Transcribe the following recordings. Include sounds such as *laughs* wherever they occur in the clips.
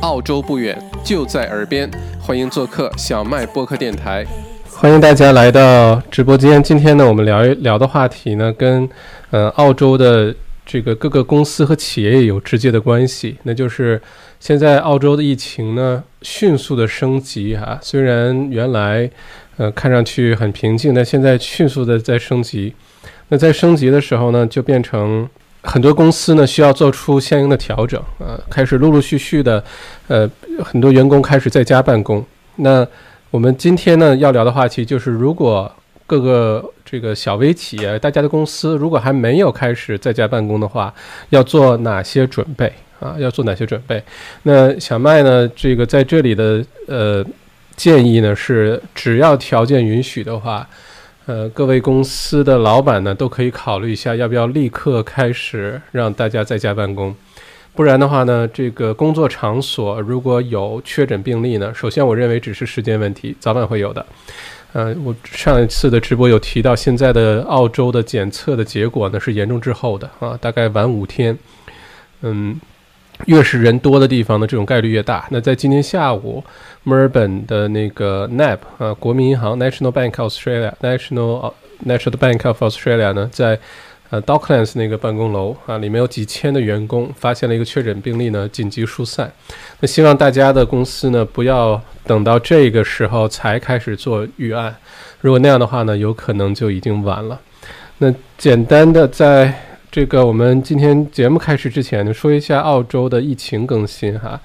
澳洲不远，就在耳边，欢迎做客小麦播客电台。欢迎大家来到直播间。今天呢，我们聊一聊的话题呢，跟呃澳洲的这个各个公司和企业有直接的关系。那就是现在澳洲的疫情呢，迅速的升级哈。虽然原来呃看上去很平静，但现在迅速的在升级。那在升级的时候呢，就变成很多公司呢需要做出相应的调整啊，开始陆陆续续的，呃，很多员工开始在家办公。那我们今天呢要聊的话题就是，如果各个这个小微企业、大家的公司如果还没有开始在家办公的话，要做哪些准备啊？要做哪些准备？那小麦呢，这个在这里的呃建议呢是，只要条件允许的话。呃，各位公司的老板呢，都可以考虑一下，要不要立刻开始让大家在家办公。不然的话呢，这个工作场所如果有确诊病例呢，首先我认为只是时间问题，早晚会有的。呃，我上一次的直播有提到，现在的澳洲的检测的结果呢是严重滞后的啊，大概晚五天。嗯。越是人多的地方呢，这种概率越大。那在今天下午，墨尔本的那个 NAB 啊，国民银行 National Bank Australia National National Bank of Australia 呢，在呃 Docklands 那个办公楼啊，里面有几千的员工，发现了一个确诊病例呢，紧急疏散。那希望大家的公司呢，不要等到这个时候才开始做预案，如果那样的话呢，有可能就已经晚了。那简单的在。这个我们今天节目开始之前呢，说一下澳洲的疫情更新哈。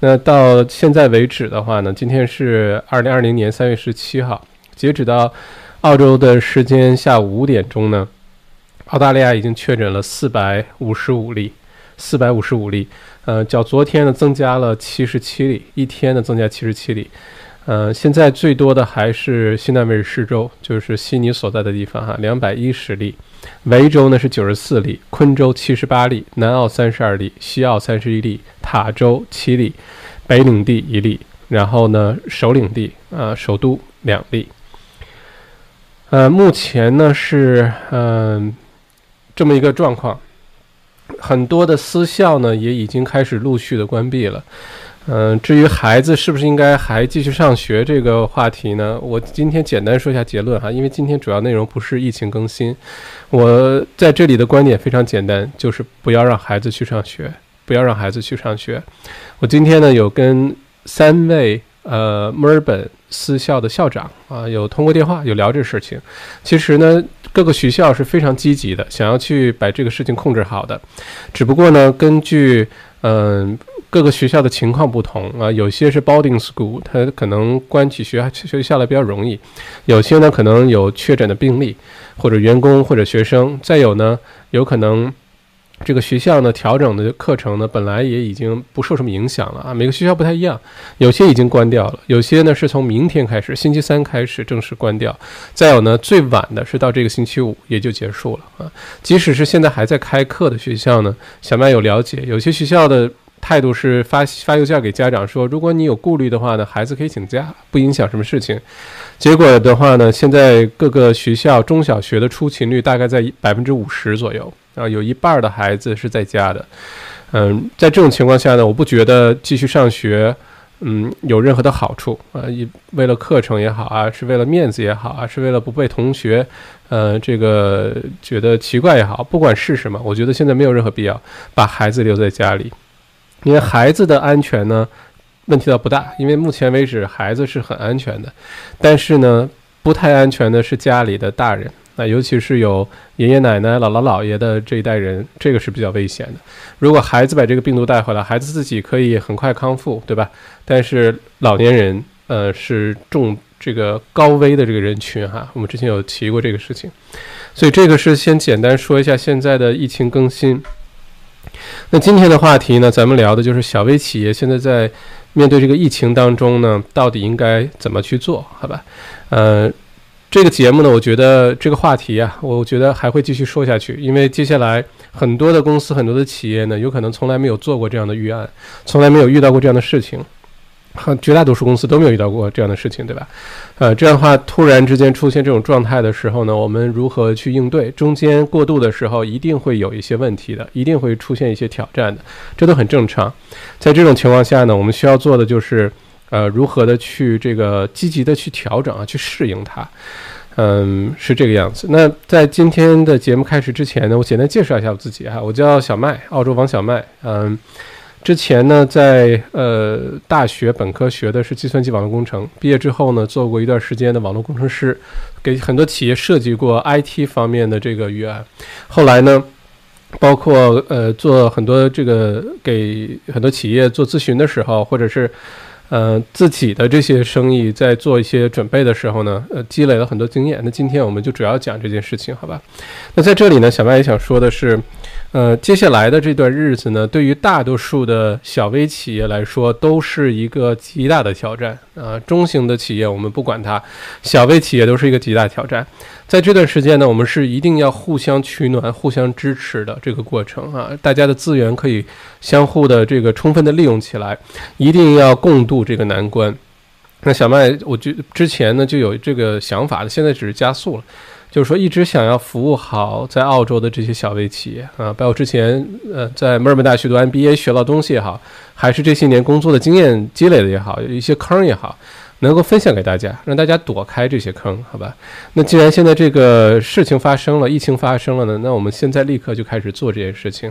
那到现在为止的话呢，今天是二零二零年三月十七号，截止到澳洲的时间下午五点钟呢，澳大利亚已经确诊了四百五十五例，四百五十五例，呃，较昨天呢增加了七十七例，一天呢增加七十七例。呃，现在最多的还是新南威尔士州，就是悉尼所在的地方哈，两百一十例；维州呢是九十四例，昆州七十八例，南澳三十二例，西澳三十一例，塔州七例，北领地一例，然后呢首领地啊首都两例。呃，目前呢是嗯这么一个状况，很多的私校呢也已经开始陆续的关闭了。嗯，至于孩子是不是应该还继续上学这个话题呢？我今天简单说一下结论哈，因为今天主要内容不是疫情更新，我在这里的观点非常简单，就是不要让孩子去上学，不要让孩子去上学。我今天呢有跟三位呃墨尔本私校的校长啊有通过电话有聊这事情，其实呢各个学校是非常积极的，想要去把这个事情控制好的，只不过呢根据嗯。各个学校的情况不同啊，有些是 boarding school，它可能关起学学校来比较容易；有些呢可能有确诊的病例，或者员工或者学生；再有呢，有可能这个学校呢调整的课程呢本来也已经不受什么影响了啊。每个学校不太一样，有些已经关掉了，有些呢是从明天开始，星期三开始正式关掉；再有呢，最晚的是到这个星期五也就结束了啊。即使是现在还在开课的学校呢，小麦有了解，有些学校的。态度是发发邮件给家长说，如果你有顾虑的话呢，孩子可以请假，不影响什么事情。结果的话呢，现在各个学校中小学的出勤率大概在百分之五十左右啊，有一半的孩子是在家的。嗯，在这种情况下呢，我不觉得继续上学，嗯，有任何的好处啊。一为了课程也好啊，是为了面子也好啊，是为了不被同学，呃，这个觉得奇怪也好，不管是什么，我觉得现在没有任何必要把孩子留在家里。因为孩子的安全呢，问题倒不大，因为目前为止孩子是很安全的，但是呢，不太安全的是家里的大人，那尤其是有爷爷奶奶、姥姥姥爷的这一代人，这个是比较危险的。如果孩子把这个病毒带回来，孩子自己可以很快康复，对吧？但是老年人，呃，是重这个高危的这个人群哈，我们之前有提过这个事情，所以这个是先简单说一下现在的疫情更新。那今天的话题呢，咱们聊的就是小微企业现在在面对这个疫情当中呢，到底应该怎么去做？好吧，呃，这个节目呢，我觉得这个话题啊，我觉得还会继续说下去，因为接下来很多的公司、很多的企业呢，有可能从来没有做过这样的预案，从来没有遇到过这样的事情。很绝大多数公司都没有遇到过这样的事情，对吧？呃，这样的话，突然之间出现这种状态的时候呢，我们如何去应对？中间过渡的时候，一定会有一些问题的，一定会出现一些挑战的，这都很正常。在这种情况下呢，我们需要做的就是，呃，如何的去这个积极的去调整啊，去适应它。嗯，是这个样子。那在今天的节目开始之前呢，我简单介绍一下我自己哈，我叫小麦，澳洲王小麦。嗯。之前呢，在呃大学本科学的是计算机网络工程，毕业之后呢，做过一段时间的网络工程师，给很多企业设计过 IT 方面的这个预案。后来呢，包括呃做很多这个给很多企业做咨询的时候，或者是呃自己的这些生意在做一些准备的时候呢，呃积累了很多经验。那今天我们就主要讲这件事情，好吧？那在这里呢，小麦也想说的是。呃，接下来的这段日子呢，对于大多数的小微企业来说，都是一个极大的挑战啊。中型的企业我们不管它，小微企业都是一个极大挑战。在这段时间呢，我们是一定要互相取暖、互相支持的这个过程啊。大家的资源可以相互的这个充分的利用起来，一定要共度这个难关。那小麦，我就之前呢就有这个想法的，现在只是加速了。就是说，一直想要服务好在澳洲的这些小微企业啊，包括之前呃在墨尔本大学读 MBA 学到东西也好，还是这些年工作的经验积累的也好，有一些坑也好，能够分享给大家，让大家躲开这些坑，好吧？那既然现在这个事情发生了，疫情发生了呢，那我们现在立刻就开始做这件事情。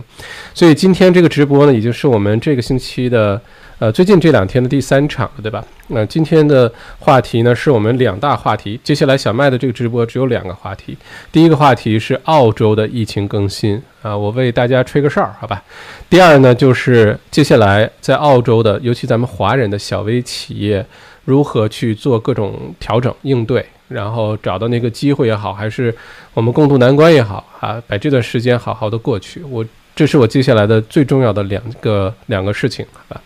所以今天这个直播呢，已经是我们这个星期的。呃，最近这两天的第三场了，对吧？那今天的话题呢，是我们两大话题。接下来小麦的这个直播只有两个话题。第一个话题是澳洲的疫情更新啊，我为大家吹个哨儿，好吧？第二呢，就是接下来在澳洲的，尤其咱们华人的小微企业，如何去做各种调整应对，然后找到那个机会也好，还是我们共度难关也好啊，把这段时间好好的过去。我这是我接下来的最重要的两个两个事情，好吧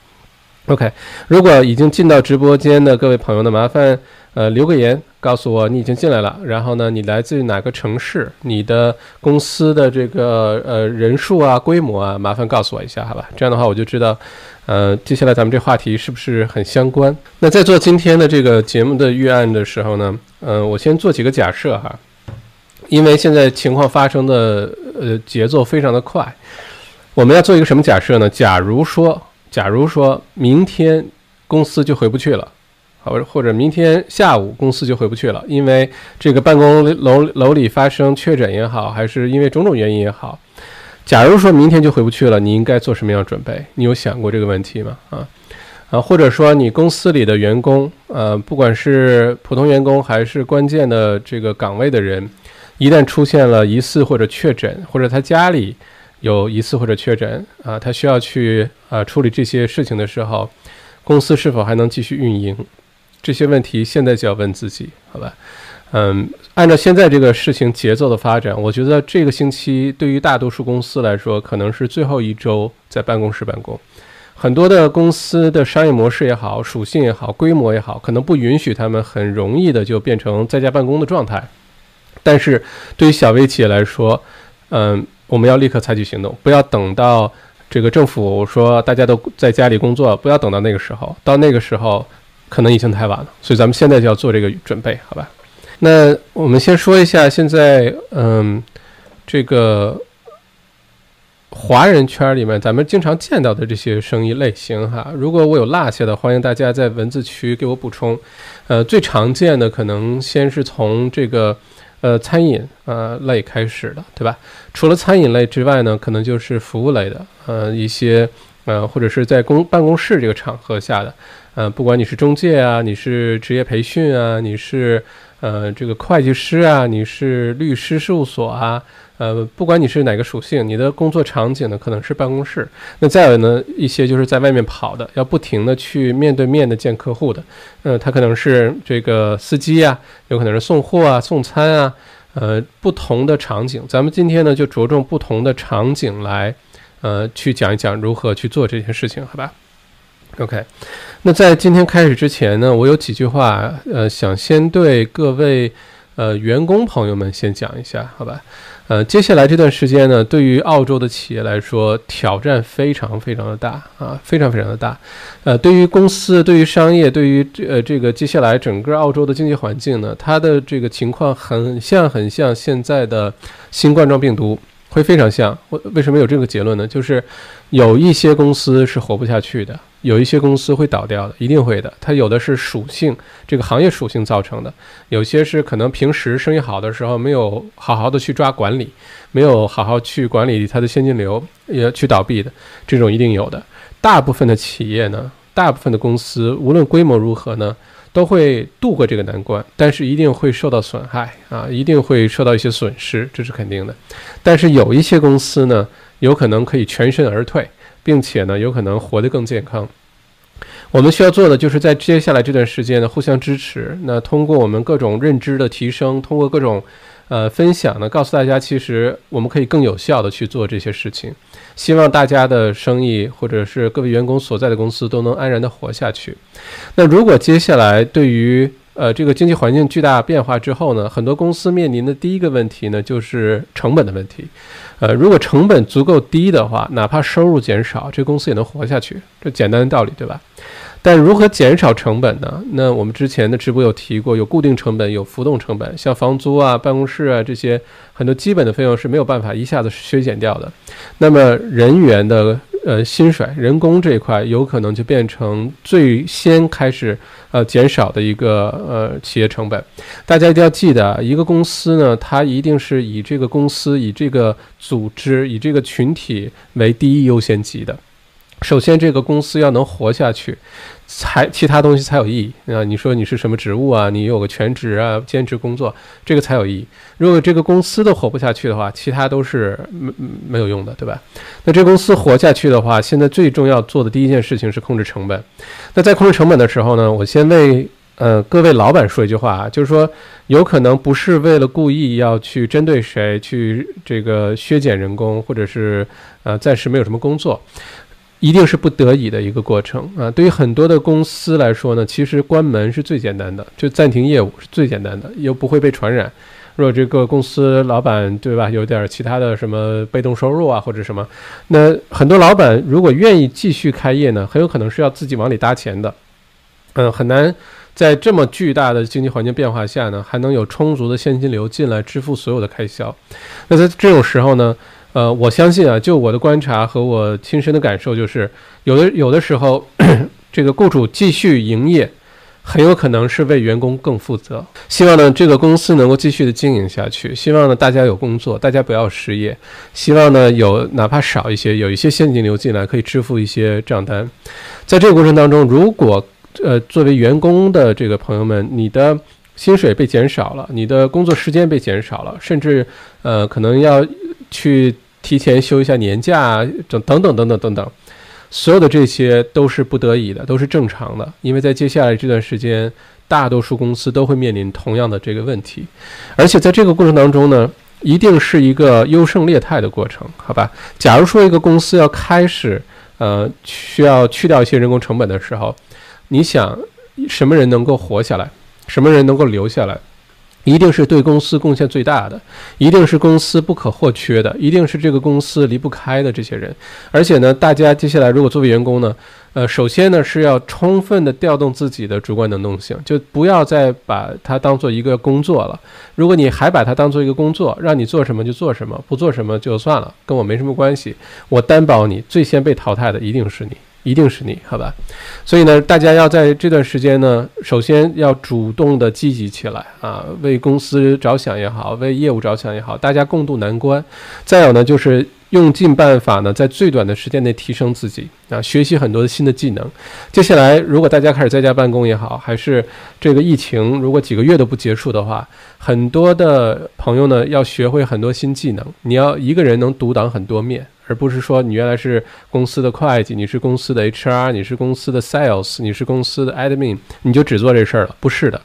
？OK，如果已经进到直播间的各位朋友呢，麻烦呃留个言，告诉我你已经进来了。然后呢，你来自于哪个城市？你的公司的这个呃人数啊、规模啊，麻烦告诉我一下，好吧？这样的话我就知道，呃，接下来咱们这话题是不是很相关？那在做今天的这个节目的预案的时候呢，嗯，我先做几个假设哈，因为现在情况发生的呃节奏非常的快，我们要做一个什么假设呢？假如说。假如说明天公司就回不去了，好，或者明天下午公司就回不去了，因为这个办公楼楼里发生确诊也好，还是因为种种原因也好，假如说明天就回不去了，你应该做什么样准备？你有想过这个问题吗？啊啊，或者说你公司里的员工，呃，不管是普通员工还是关键的这个岗位的人，一旦出现了疑似或者确诊，或者他家里。有疑似或者确诊啊，他需要去啊处理这些事情的时候，公司是否还能继续运营？这些问题现在就要问自己，好吧？嗯，按照现在这个事情节奏的发展，我觉得这个星期对于大多数公司来说，可能是最后一周在办公室办公。很多的公司的商业模式也好，属性也好，规模也好，可能不允许他们很容易的就变成在家办公的状态。但是对于小微企业来说，嗯。我们要立刻采取行动，不要等到这个政府说大家都在家里工作，不要等到那个时候，到那个时候可能已经太晚了。所以咱们现在就要做这个准备，好吧？那我们先说一下现在，嗯，这个华人圈里面咱们经常见到的这些生意类型哈。如果我有落下的，欢迎大家在文字区给我补充。呃，最常见的可能先是从这个。呃，餐饮呃类开始的，对吧？除了餐饮类之外呢，可能就是服务类的，呃，一些呃，或者是在公办公室这个场合下的，呃，不管你是中介啊，你是职业培训啊，你是呃这个会计师啊，你是律师事务所啊。呃，不管你是哪个属性，你的工作场景呢可能是办公室，那再有呢一些就是在外面跑的，要不停的去面对面的见客户的，呃，他可能是这个司机呀，有可能是送货啊、送餐啊，呃，不同的场景，咱们今天呢就着重不同的场景来，呃，去讲一讲如何去做这些事情，好吧？OK，那在今天开始之前呢，我有几句话，呃，想先对各位呃员工朋友们先讲一下，好吧？呃，接下来这段时间呢，对于澳洲的企业来说，挑战非常非常的大啊，非常非常的大。呃，对于公司、对于商业、对于这呃这个接下来整个澳洲的经济环境呢，它的这个情况很像很像现在的新冠状病毒。会非常像，为为什么有这个结论呢？就是有一些公司是活不下去的，有一些公司会倒掉的，一定会的。它有的是属性，这个行业属性造成的；有些是可能平时生意好的时候没有好好的去抓管理，没有好好去管理它的现金流，也去倒闭的，这种一定有的。大部分的企业呢，大部分的公司，无论规模如何呢？都会度过这个难关，但是一定会受到损害啊，一定会受到一些损失，这是肯定的。但是有一些公司呢，有可能可以全身而退，并且呢，有可能活得更健康。我们需要做的就是在接下来这段时间呢，互相支持。那通过我们各种认知的提升，通过各种。呃，分享呢，告诉大家，其实我们可以更有效的去做这些事情。希望大家的生意或者是各位员工所在的公司都能安然的活下去。那如果接下来对于呃这个经济环境巨大变化之后呢，很多公司面临的第一个问题呢，就是成本的问题。呃，如果成本足够低的话，哪怕收入减少，这公司也能活下去。这简单的道理，对吧？但如何减少成本呢？那我们之前的直播有提过，有固定成本，有浮动成本，像房租啊、办公室啊这些很多基本的费用是没有办法一下子削减掉的。那么人员的呃薪水、人工这一块，有可能就变成最先开始呃减少的一个呃企业成本。大家一定要记得，一个公司呢，它一定是以这个公司、以这个组织、以这个群体为第一优先级的。首先，这个公司要能活下去，才其他东西才有意义啊！你说你是什么职务啊？你有个全职啊、兼职工作，这个才有意义。如果这个公司都活不下去的话，其他都是没没有用的，对吧？那这公司活下去的话，现在最重要做的第一件事情是控制成本。那在控制成本的时候呢，我先为呃各位老板说一句话啊，就是说有可能不是为了故意要去针对谁去这个削减人工，或者是呃暂时没有什么工作。一定是不得已的一个过程啊！对于很多的公司来说呢，其实关门是最简单的，就暂停业务是最简单的，又不会被传染。如果这个公司老板对吧，有点其他的什么被动收入啊或者什么，那很多老板如果愿意继续开业呢，很有可能是要自己往里搭钱的。嗯，很难在这么巨大的经济环境变化下呢，还能有充足的现金流进来支付所有的开销。那在这种时候呢？呃，我相信啊，就我的观察和我亲身的感受，就是有的有的时候，*clears throat* 这个雇主继续营业，很有可能是为员工更负责。希望呢，这个公司能够继续的经营下去。希望呢，大家有工作，大家不要失业。希望呢，有哪怕少一些，有一些现金流进来，可以支付一些账单。在这个过程当中，如果呃，作为员工的这个朋友们，你的薪水被减少了，你的工作时间被减少了，甚至呃，可能要。去提前休一下年假，等等等等等等等，所有的这些都是不得已的，都是正常的，因为在接下来这段时间，大多数公司都会面临同样的这个问题，而且在这个过程当中呢，一定是一个优胜劣汰的过程，好吧？假如说一个公司要开始，呃，需要去掉一些人工成本的时候，你想什么人能够活下来，什么人能够留下来？一定是对公司贡献最大的，一定是公司不可或缺的，一定是这个公司离不开的这些人。而且呢，大家接下来如果作为员工呢，呃，首先呢是要充分的调动自己的主观能动性，就不要再把它当做一个工作了。如果你还把它当做一个工作，让你做什么就做什么，不做什么就算了，跟我没什么关系。我担保你最先被淘汰的一定是你。一定是你，好吧？所以呢，大家要在这段时间呢，首先要主动的积极起来啊，为公司着想也好，为业务着想也好，大家共度难关。再有呢，就是用尽办法呢，在最短的时间内提升自己啊，学习很多的新的技能。接下来，如果大家开始在家办公也好，还是这个疫情如果几个月都不结束的话，很多的朋友呢，要学会很多新技能。你要一个人能独当很多面。而不是说你原来是公司的会计，你是公司的 HR，你是公司的 Sales，你是公司的 Admin，你就只做这事儿了？不是的，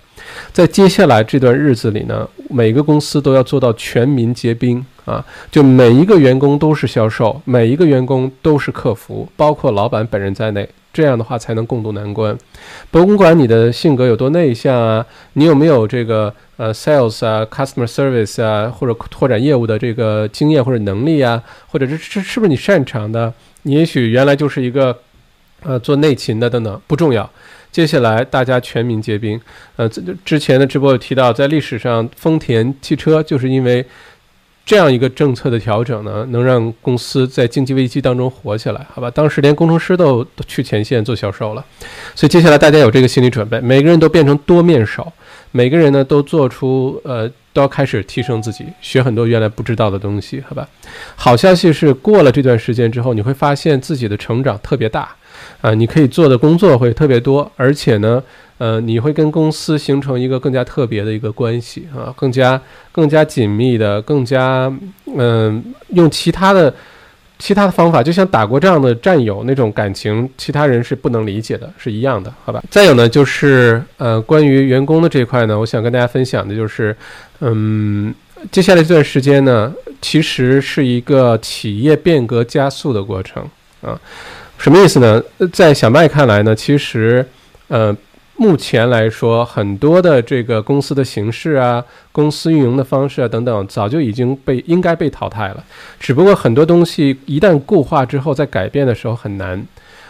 在接下来这段日子里呢，每个公司都要做到全民皆兵啊，就每一个员工都是销售，每一个员工都是客服，包括老板本人在内，这样的话才能共度难关。甭管你的性格有多内向啊，你有没有这个呃 sales 啊、customer service 啊，或者拓展业务的这个经验或者能力啊，或者是是是不是你擅长的？你也许原来就是一个呃做内勤的等等，不重要。接下来大家全民皆兵。呃，之前的直播有提到，在历史上丰田汽车就是因为。这样一个政策的调整呢，能让公司在经济危机当中活起来，好吧？当时连工程师都都去前线做销售了，所以接下来大家有这个心理准备，每个人都变成多面手，每个人呢都做出呃都要开始提升自己，学很多原来不知道的东西，好吧？好消息是，过了这段时间之后，你会发现自己的成长特别大，啊，你可以做的工作会特别多，而且呢。呃，你会跟公司形成一个更加特别的一个关系啊，更加更加紧密的，更加嗯，用其他的其他的方法，就像打过仗的战友那种感情，其他人是不能理解的，是一样的，好吧？再有呢，就是呃，关于员工的这一块呢，我想跟大家分享的就是，嗯，接下来这段时间呢，其实是一个企业变革加速的过程啊，什么意思呢？在小麦看来呢，其实呃。目前来说，很多的这个公司的形式啊，公司运营的方式啊等等，早就已经被应该被淘汰了。只不过很多东西一旦固化之后，在改变的时候很难。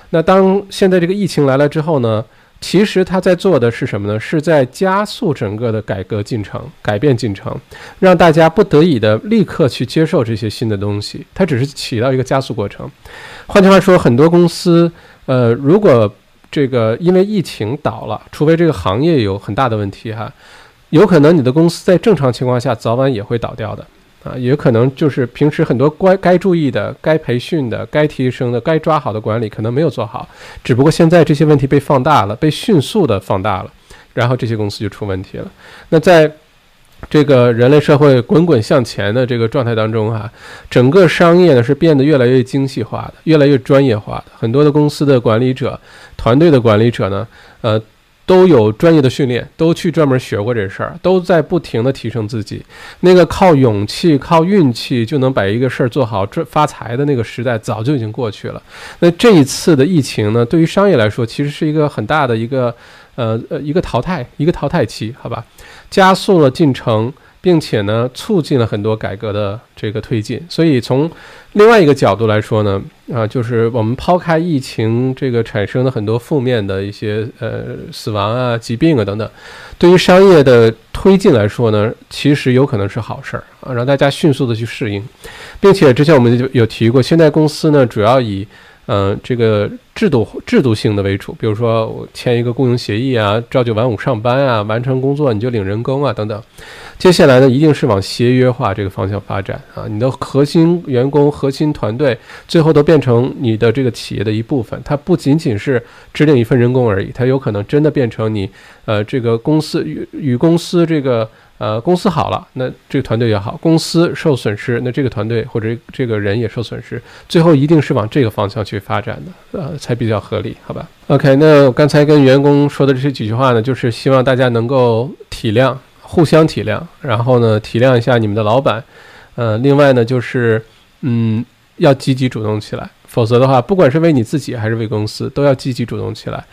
那当现在这个疫情来了之后呢，其实他在做的是什么呢？是在加速整个的改革进程、改变进程，让大家不得已的立刻去接受这些新的东西。它只是起到一个加速过程。换句话说，很多公司，呃，如果这个因为疫情倒了，除非这个行业有很大的问题哈，有可能你的公司在正常情况下早晚也会倒掉的啊，也可能就是平时很多该该注意的、该培训的、该提升的、该抓好的管理可能没有做好，只不过现在这些问题被放大了，被迅速的放大了，然后这些公司就出问题了。那在这个人类社会滚滚向前的这个状态当中啊，整个商业呢是变得越来越精细化的，越来越专业化的。很多的公司的管理者、团队的管理者呢，呃，都有专业的训练，都去专门学过这事儿，都在不停的提升自己。那个靠勇气、靠运气就能把一个事儿做好、赚发财的那个时代早就已经过去了。那这一次的疫情呢，对于商业来说，其实是一个很大的一个呃呃一个淘汰、一个淘汰期，好吧？加速了进程，并且呢，促进了很多改革的这个推进。所以从另外一个角度来说呢，啊，就是我们抛开疫情这个产生的很多负面的一些呃死亡啊、疾病啊等等，对于商业的推进来说呢，其实有可能是好事儿啊，让大家迅速的去适应，并且之前我们就有提过，现在公司呢主要以。嗯，这个制度制度性的为主，比如说我签一个雇佣协议啊，朝九晚五上班啊，完成工作你就领人工啊，等等。接下来呢，一定是往协约化这个方向发展啊，你的核心员工、核心团队最后都变成你的这个企业的一部分，它不仅仅是只领一份人工而已，它有可能真的变成你呃这个公司与与公司这个。呃，公司好了，那这个团队也好；公司受损失，那这个团队或者这个人也受损失。最后一定是往这个方向去发展的，呃，才比较合理，好吧？OK，那我刚才跟员工说的这些几句话呢，就是希望大家能够体谅，互相体谅，然后呢，体谅一下你们的老板。呃，另外呢，就是嗯，要积极主动起来，否则的话，不管是为你自己还是为公司，都要积极主动起来。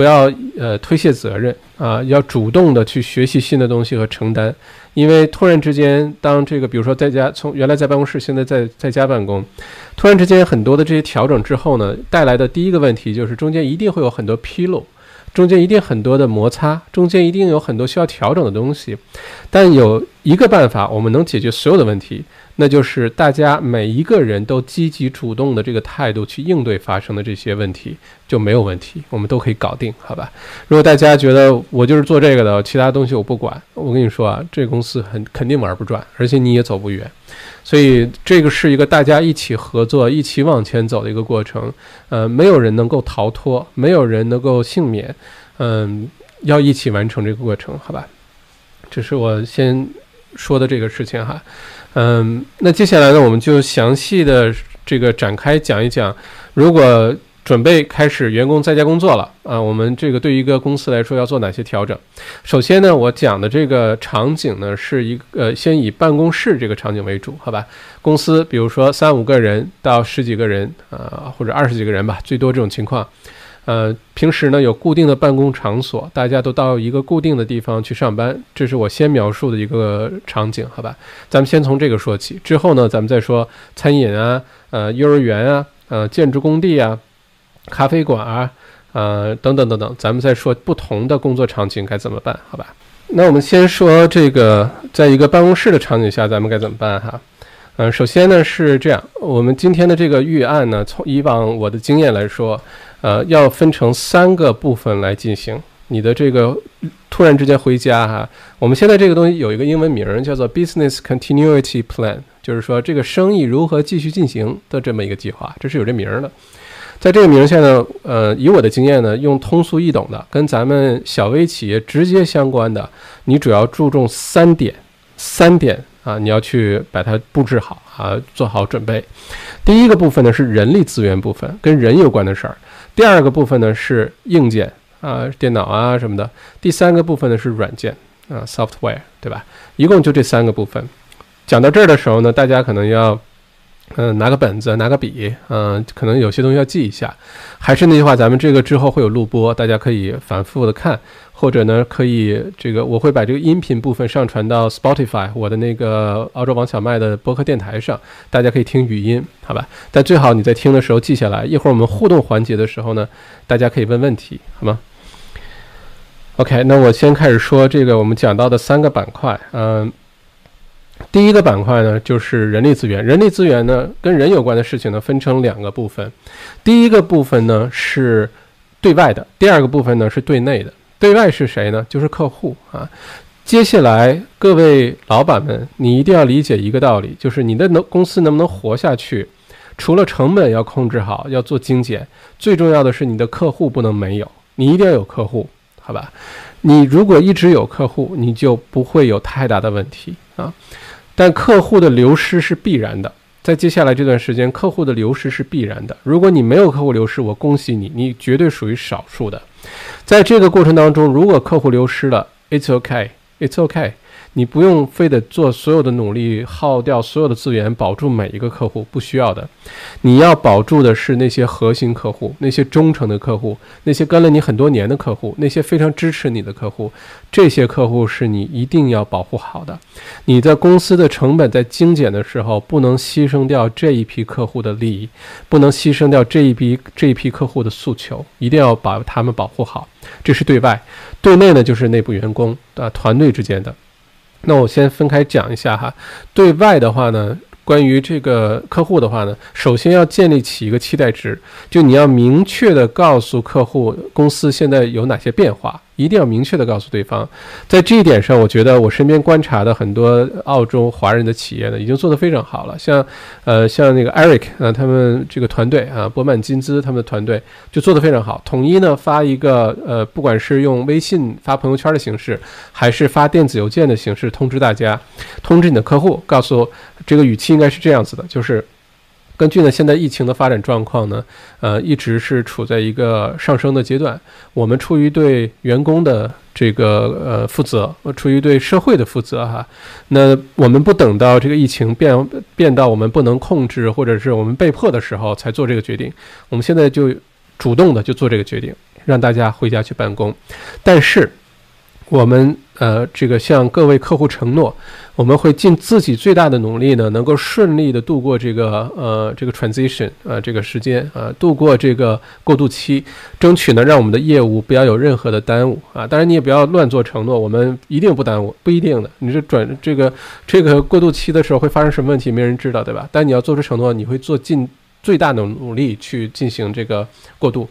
不要呃推卸责任啊，要主动的去学习新的东西和承担，因为突然之间，当这个比如说在家从原来在办公室，现在在在家办公，突然之间很多的这些调整之后呢，带来的第一个问题就是中间一定会有很多纰漏，中间一定很多的摩擦，中间一定有很多需要调整的东西，但有一个办法，我们能解决所有的问题。那就是大家每一个人都积极主动的这个态度去应对发生的这些问题就没有问题，我们都可以搞定，好吧？如果大家觉得我就是做这个的，其他东西我不管，我跟你说啊，这公司很肯定玩不转，而且你也走不远。所以这个是一个大家一起合作、一起往前走的一个过程。呃，没有人能够逃脱，没有人能够幸免。嗯，要一起完成这个过程，好吧？这是我先说的这个事情哈。嗯，那接下来呢，我们就详细的这个展开讲一讲，如果准备开始员工在家工作了啊，我们这个对一个公司来说要做哪些调整？首先呢，我讲的这个场景呢，是一呃，先以办公室这个场景为主，好吧？公司比如说三五个人到十几个人啊，或者二十几个人吧，最多这种情况。呃，平时呢有固定的办公场所，大家都到一个固定的地方去上班，这是我先描述的一个场景，好吧？咱们先从这个说起，之后呢，咱们再说餐饮啊，呃，幼儿园啊，呃，建筑工地啊，咖啡馆啊，呃，等等等等，咱们再说不同的工作场景该怎么办，好吧？那我们先说这个，在一个办公室的场景下，咱们该怎么办哈？嗯，首先呢是这样，我们今天的这个预案呢，从以往我的经验来说，呃，要分成三个部分来进行。你的这个突然之间回家哈，我们现在这个东西有一个英文名儿叫做 Business Continuity Plan，就是说这个生意如何继续进行的这么一个计划，这是有这名儿的。在这个名下呢，呃，以我的经验呢，用通俗易懂的，跟咱们小微企业直接相关的，你主要注重三点，三点。啊，你要去把它布置好啊，做好准备。第一个部分呢是人力资源部分，跟人有关的事儿；第二个部分呢是硬件啊，电脑啊什么的；第三个部分呢是软件啊，software，对吧？一共就这三个部分。讲到这儿的时候呢，大家可能要。嗯，拿个本子，拿个笔，嗯，可能有些东西要记一下。还是那句话，咱们这个之后会有录播，大家可以反复的看，或者呢，可以这个我会把这个音频部分上传到 Spotify 我的那个澳洲王小麦的播客电台上，大家可以听语音，好吧？但最好你在听的时候记下来，一会儿我们互动环节的时候呢，大家可以问问题，好吗？OK，那我先开始说这个我们讲到的三个板块，嗯。第一个板块呢，就是人力资源。人力资源呢，跟人有关的事情呢，分成两个部分。第一个部分呢是对外的，第二个部分呢是对内的。对外是谁呢？就是客户啊。接下来各位老板们，你一定要理解一个道理，就是你的能公司能不能活下去，除了成本要控制好，要做精简，最重要的是你的客户不能没有，你一定要有客户，好吧？你如果一直有客户，你就不会有太大的问题啊。但客户的流失是必然的，在接下来这段时间，客户的流失是必然的。如果你没有客户流失，我恭喜你，你绝对属于少数的。在这个过程当中，如果客户流失了，It's okay，It's okay。你不用非得做所有的努力，耗掉所有的资源保住每一个客户，不需要的。你要保住的是那些核心客户，那些忠诚的客户，那些跟了你很多年的客户，那些非常支持你的客户。这些客户是你一定要保护好的。你在公司的成本在精简的时候，不能牺牲掉这一批客户的利益，不能牺牲掉这一批这一批客户的诉求，一定要把他们保护好。这是对外，对内呢就是内部员工啊，团队之间的。那我先分开讲一下哈，对外的话呢。关于这个客户的话呢，首先要建立起一个期待值，就你要明确的告诉客户公司现在有哪些变化，一定要明确的告诉对方。在这一点上，我觉得我身边观察的很多澳洲华人的企业呢，已经做得非常好了。像，呃，像那个 Eric 啊，他们这个团队啊，博满金兹他们的团队就做得非常好。统一呢发一个呃，不管是用微信发朋友圈的形式，还是发电子邮件的形式通知大家，通知你的客户，告诉。这个语气应该是这样子的，就是根据呢现在疫情的发展状况呢，呃，一直是处在一个上升的阶段。我们出于对员工的这个呃负责，出于对社会的负责哈，那我们不等到这个疫情变变到我们不能控制或者是我们被迫的时候才做这个决定，我们现在就主动的就做这个决定，让大家回家去办公。但是我们呃这个向各位客户承诺。我们会尽自己最大的努力呢，能够顺利的度过这个呃这个 transition 啊这个时间啊度过这个过渡期，争取呢让我们的业务不要有任何的耽误啊。当然你也不要乱做承诺，我们一定不耽误，不一定的。你这转这个这个过渡期的时候会发生什么问题，没人知道，对吧？但你要做出承诺，你会做尽最大的努力去进行这个过渡。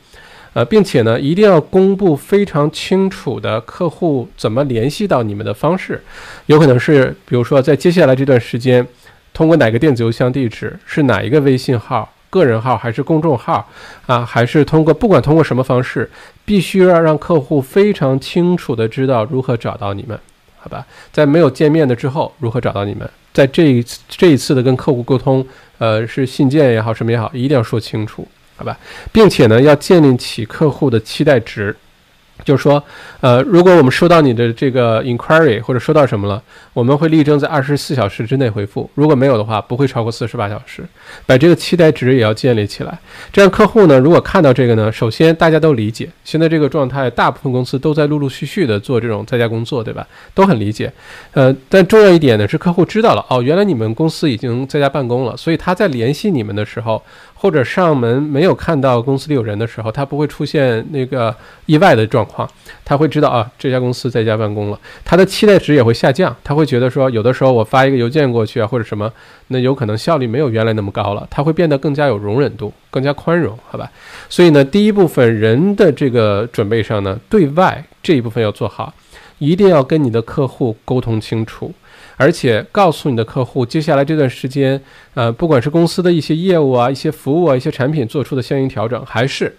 呃，并且呢，一定要公布非常清楚的客户怎么联系到你们的方式，有可能是，比如说在接下来这段时间，通过哪个电子邮箱地址，是哪一个微信号，个人号还是公众号啊，还是通过不管通过什么方式，必须要让客户非常清楚的知道如何找到你们，好吧？在没有见面的之后，如何找到你们？在这一次这一次的跟客户沟通，呃，是信件也好，什么也好，一定要说清楚。好吧，并且呢，要建立起客户的期待值，就是说，呃，如果我们收到你的这个 inquiry 或者收到什么了，我们会力争在二十四小时之内回复。如果没有的话，不会超过四十八小时。把这个期待值也要建立起来。这样客户呢，如果看到这个呢，首先大家都理解，现在这个状态，大部分公司都在陆陆续续的做这种在家工作，对吧？都很理解。呃，但重要一点呢是，客户知道了，哦，原来你们公司已经在家办公了，所以他在联系你们的时候。或者上门没有看到公司里有人的时候，他不会出现那个意外的状况，他会知道啊这家公司在家办公了，他的期待值也会下降，他会觉得说有的时候我发一个邮件过去啊或者什么，那有可能效率没有原来那么高了，他会变得更加有容忍度，更加宽容，好吧？所以呢，第一部分人的这个准备上呢，对外这一部分要做好，一定要跟你的客户沟通清楚。而且告诉你的客户，接下来这段时间，呃，不管是公司的一些业务啊、一些服务啊、一些产品做出的相应调整，还是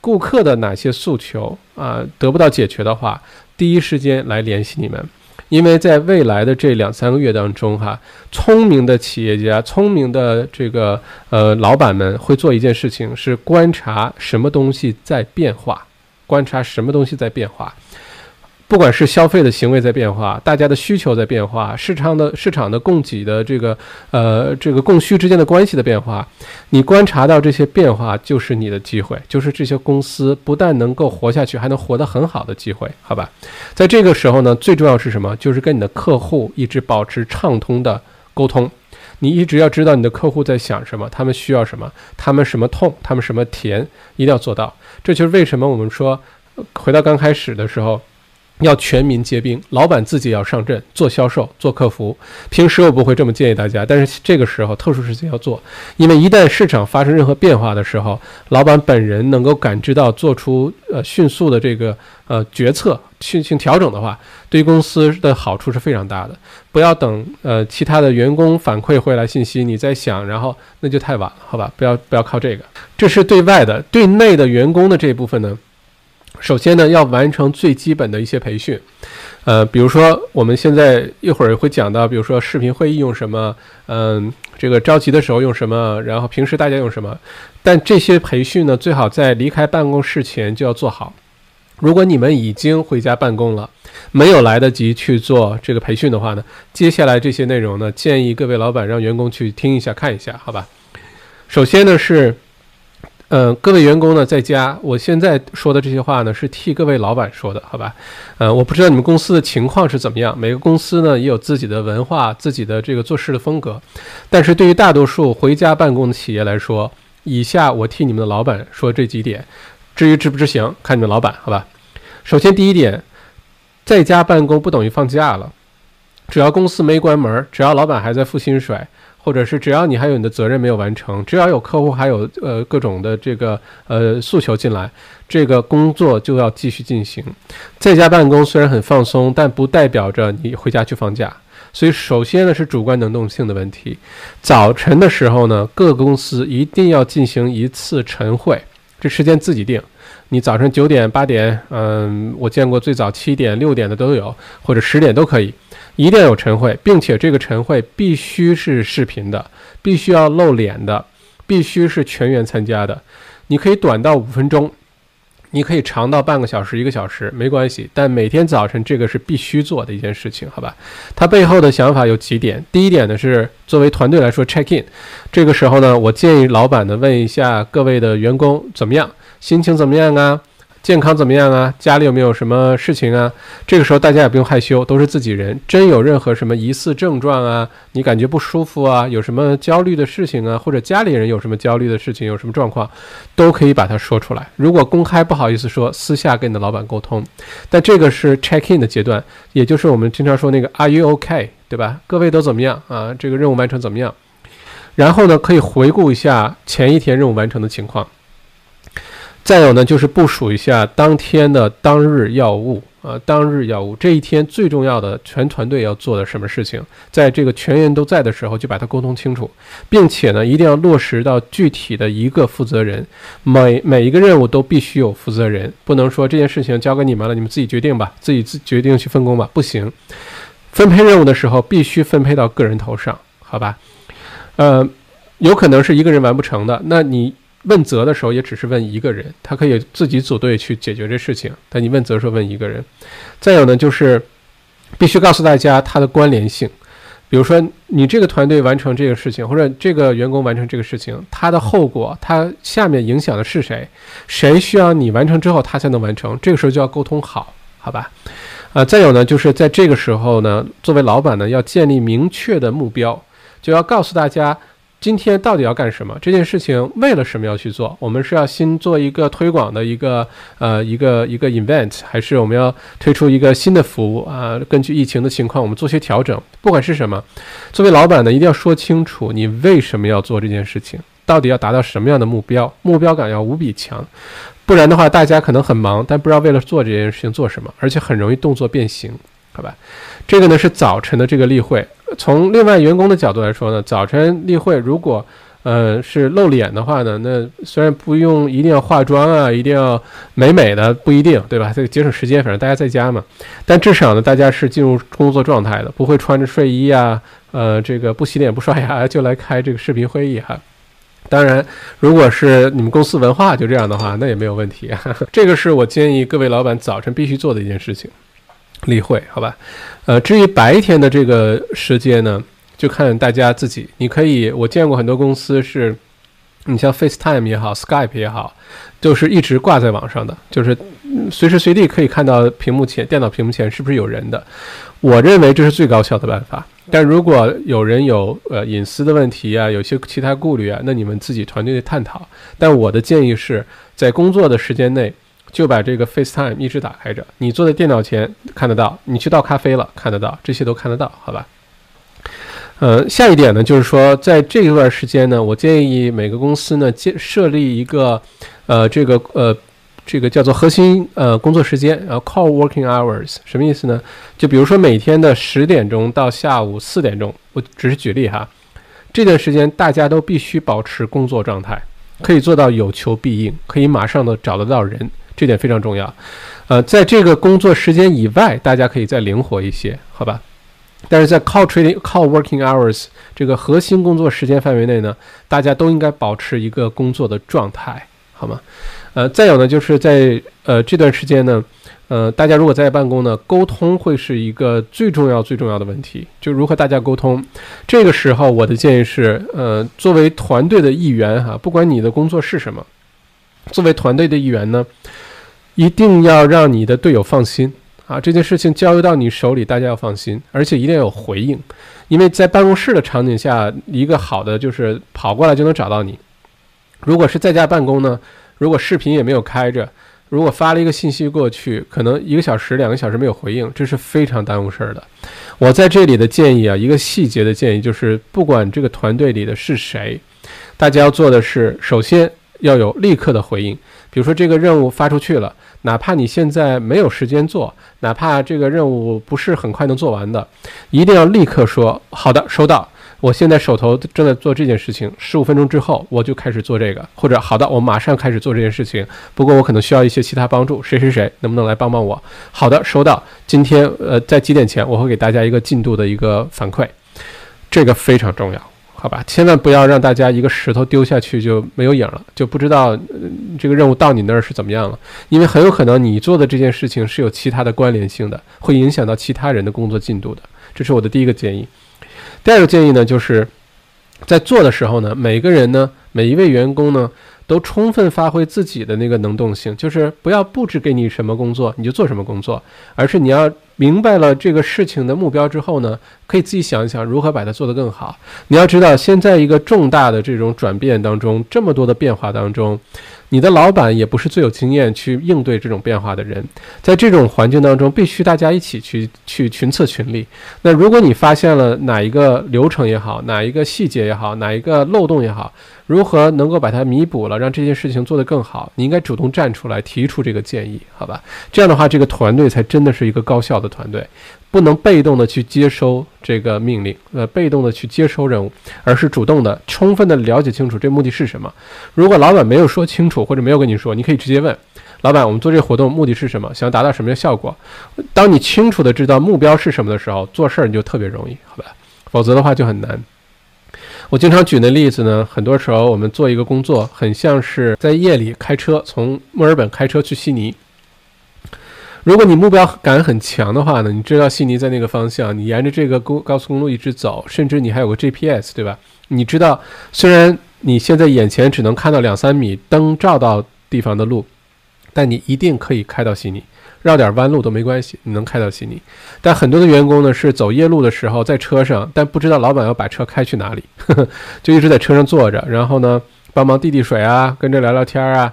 顾客的哪些诉求啊得不到解决的话，第一时间来联系你们，因为在未来的这两三个月当中，哈，聪明的企业家、聪明的这个呃老板们会做一件事情，是观察什么东西在变化，观察什么东西在变化。不管是消费的行为在变化，大家的需求在变化，市场的市场的供给的这个呃这个供需之间的关系的变化，你观察到这些变化就是你的机会，就是这些公司不但能够活下去，还能活得很好的机会，好吧？在这个时候呢，最重要是什么？就是跟你的客户一直保持畅通的沟通，你一直要知道你的客户在想什么，他们需要什么，他们什么痛，他们什么甜，一定要做到。这就是为什么我们说，回到刚开始的时候。要全民皆兵，老板自己要上阵做销售、做客服。平时我不会这么建议大家，但是这个时候特殊时期要做，因为一旦市场发生任何变化的时候，老板本人能够感知到，做出呃迅速的这个呃决策、进行调整的话，对于公司的好处是非常大的。不要等呃其他的员工反馈回来信息，你再想，然后那就太晚了，好吧？不要不要靠这个，这是对外的，对内的员工的这一部分呢？首先呢，要完成最基本的一些培训，呃，比如说我们现在一会儿会讲到，比如说视频会议用什么，嗯，这个着急的时候用什么，然后平时大家用什么，但这些培训呢，最好在离开办公室前就要做好。如果你们已经回家办公了，没有来得及去做这个培训的话呢，接下来这些内容呢，建议各位老板让员工去听一下、看一下，好吧？首先呢是。嗯，各位员工呢，在家，我现在说的这些话呢，是替各位老板说的，好吧？嗯，我不知道你们公司的情况是怎么样，每个公司呢也有自己的文化，自己的这个做事的风格。但是对于大多数回家办公的企业来说，以下我替你们的老板说这几点，至于执不执行，看你们老板，好吧？首先第一点，在家办公不等于放假了，只要公司没关门，只要老板还在付薪水。或者是只要你还有你的责任没有完成，只要有客户还有呃各种的这个呃诉求进来，这个工作就要继续进行。在家办公虽然很放松，但不代表着你回家去放假。所以首先呢是主观能动性的问题。早晨的时候呢，各公司一定要进行一次晨会，这时间自己定。你早上九点八点，嗯，我见过最早七点六点的都有，或者十点都可以。一定要有晨会，并且这个晨会必须是视频的，必须要露脸的，必须是全员参加的。你可以短到五分钟，你可以长到半个小时、一个小时，没关系。但每天早晨这个是必须做的一件事情，好吧？它背后的想法有几点。第一点呢是作为团队来说 check in，这个时候呢，我建议老板呢问一下各位的员工怎么样，心情怎么样啊？健康怎么样啊？家里有没有什么事情啊？这个时候大家也不用害羞，都是自己人。真有任何什么疑似症状啊，你感觉不舒服啊，有什么焦虑的事情啊，或者家里人有什么焦虑的事情，有什么状况，都可以把它说出来。如果公开不好意思说，私下跟你的老板沟通。但这个是 check in 的阶段，也就是我们经常说那个 Are you OK？对吧？各位都怎么样啊？这个任务完成怎么样？然后呢，可以回顾一下前一天任务完成的情况。再有呢，就是部署一下当天的当日要务啊，当日要务这一天最重要的全团队要做的什么事情，在这个全员都在的时候就把它沟通清楚，并且呢，一定要落实到具体的一个负责人，每每一个任务都必须有负责人，不能说这件事情交给你们了，你们自己决定吧，自己自决定去分工吧，不行，分配任务的时候必须分配到个人头上，好吧？呃，有可能是一个人完不成的，那你。问责的时候也只是问一个人，他可以自己组队去解决这事情，但你问责的时候问一个人。再有呢，就是必须告诉大家它的关联性，比如说你这个团队完成这个事情，或者这个员工完成这个事情，它的后果，它下面影响的是谁？谁需要你完成之后他才能完成？这个时候就要沟通好，好吧？啊，再有呢，就是在这个时候呢，作为老板呢，要建立明确的目标，就要告诉大家。今天到底要干什么？这件事情为了什么要去做？我们是要新做一个推广的一个呃一个一个 event，还是我们要推出一个新的服务啊？根据疫情的情况，我们做些调整。不管是什么，作为老板呢，一定要说清楚你为什么要做这件事情，到底要达到什么样的目标？目标感要无比强，不然的话，大家可能很忙，但不知道为了做这件事情做什么，而且很容易动作变形，好吧？这个呢是早晨的这个例会。从另外员工的角度来说呢，早晨例会如果呃是露脸的话呢，那虽然不用一定要化妆啊，一定要美美的不一定，对吧？这个节省时间，反正大家在家嘛。但至少呢，大家是进入工作状态的，不会穿着睡衣啊，呃，这个不洗脸不刷牙就来开这个视频会议哈。当然，如果是你们公司文化就这样的话，那也没有问题。*laughs* 这个是我建议各位老板早晨必须做的一件事情。例会，好吧，呃，至于白天的这个时间呢，就看大家自己。你可以，我见过很多公司是，你像 FaceTime 也好，Skype 也好，就是一直挂在网上的，就是随时随地可以看到屏幕前、电脑屏幕前是不是有人的。我认为这是最高效的办法。但如果有人有呃隐私的问题啊，有些其他顾虑啊，那你们自己团队的探讨。但我的建议是在工作的时间内。就把这个 FaceTime 一直打开着，你坐在电脑前看得到，你去倒咖啡了看得到，这些都看得到，好吧？呃，下一点呢，就是说在这一段时间呢，我建议每个公司呢建设立一个，呃，这个呃，这个叫做核心呃工作时间，然后 Core Working Hours 什么意思呢？就比如说每天的十点钟到下午四点钟，我只是举例哈，这段时间大家都必须保持工作状态，可以做到有求必应，可以马上的找得到人。这点非常重要，呃，在这个工作时间以外，大家可以再灵活一些，好吧？但是在靠 trading 靠 working hours 这个核心工作时间范围内呢，大家都应该保持一个工作的状态，好吗？呃，再有呢，就是在呃这段时间呢，呃，大家如果在办公呢，沟通会是一个最重要最重要的问题，就如何大家沟通。这个时候，我的建议是，呃，作为团队的一员哈，不管你的工作是什么，作为团队的一员呢。一定要让你的队友放心啊！这件事情交由到你手里，大家要放心，而且一定要有回应。因为在办公室的场景下，一个好的就是跑过来就能找到你。如果是在家办公呢，如果视频也没有开着，如果发了一个信息过去，可能一个小时、两个小时没有回应，这是非常耽误事儿的。我在这里的建议啊，一个细节的建议就是，不管这个团队里的是谁，大家要做的是，首先要有立刻的回应。比如说这个任务发出去了，哪怕你现在没有时间做，哪怕这个任务不是很快能做完的，一定要立刻说好的，收到。我现在手头正在做这件事情，十五分钟之后我就开始做这个，或者好的，我马上开始做这件事情。不过我可能需要一些其他帮助，谁谁谁能不能来帮帮我？好的，收到。今天呃，在几点前我会给大家一个进度的一个反馈，这个非常重要。好吧，千万不要让大家一个石头丢下去就没有影了，就不知道这个任务到你那儿是怎么样了。因为很有可能你做的这件事情是有其他的关联性的，会影响到其他人的工作进度的。这是我的第一个建议。第二个建议呢，就是在做的时候呢，每个人呢，每一位员工呢，都充分发挥自己的那个能动性，就是不要布置给你什么工作你就做什么工作，而是你要。明白了这个事情的目标之后呢，可以自己想一想如何把它做得更好。你要知道，现在一个重大的这种转变当中，这么多的变化当中，你的老板也不是最有经验去应对这种变化的人。在这种环境当中，必须大家一起去去群策群力。那如果你发现了哪一个流程也好，哪一个细节也好，哪一个漏洞也好，如何能够把它弥补了，让这件事情做得更好，你应该主动站出来提出这个建议，好吧？这样的话，这个团队才真的是一个高效的。团队不能被动的去接收这个命令，呃，被动的去接收任务，而是主动的、充分的了解清楚这目的是什么。如果老板没有说清楚，或者没有跟你说，你可以直接问老板：“我们做这个活动目的是什么？想要达到什么样的效果？”当你清楚的知道目标是什么的时候，做事儿你就特别容易，好吧？否则的话就很难。我经常举那例子呢，很多时候我们做一个工作，很像是在夜里开车从墨尔本开车去悉尼。如果你目标感很强的话呢，你知道悉尼在那个方向，你沿着这个公高速公路一直走，甚至你还有个 GPS，对吧？你知道，虽然你现在眼前只能看到两三米灯照到地方的路，但你一定可以开到悉尼。绕点弯路都没关系，你能开到悉尼。但很多的员工呢是走夜路的时候在车上，但不知道老板要把车开去哪里，呵 *laughs* 呵就一直在车上坐着，然后呢帮忙递递水啊，跟着聊聊天啊，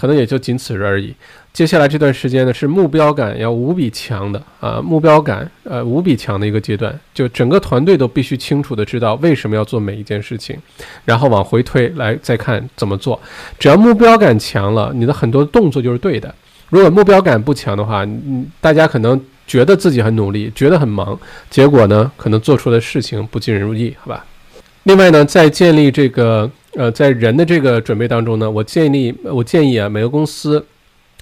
可能也就仅此而已。接下来这段时间呢是目标感要无比强的啊，目标感呃无比强的一个阶段，就整个团队都必须清楚的知道为什么要做每一件事情，然后往回推来再看怎么做。只要目标感强了，你的很多动作就是对的。如果目标感不强的话，嗯，大家可能觉得自己很努力，觉得很忙，结果呢，可能做出的事情不尽人意，好吧？另外呢，在建立这个呃，在人的这个准备当中呢，我建议我建议啊，每个公司。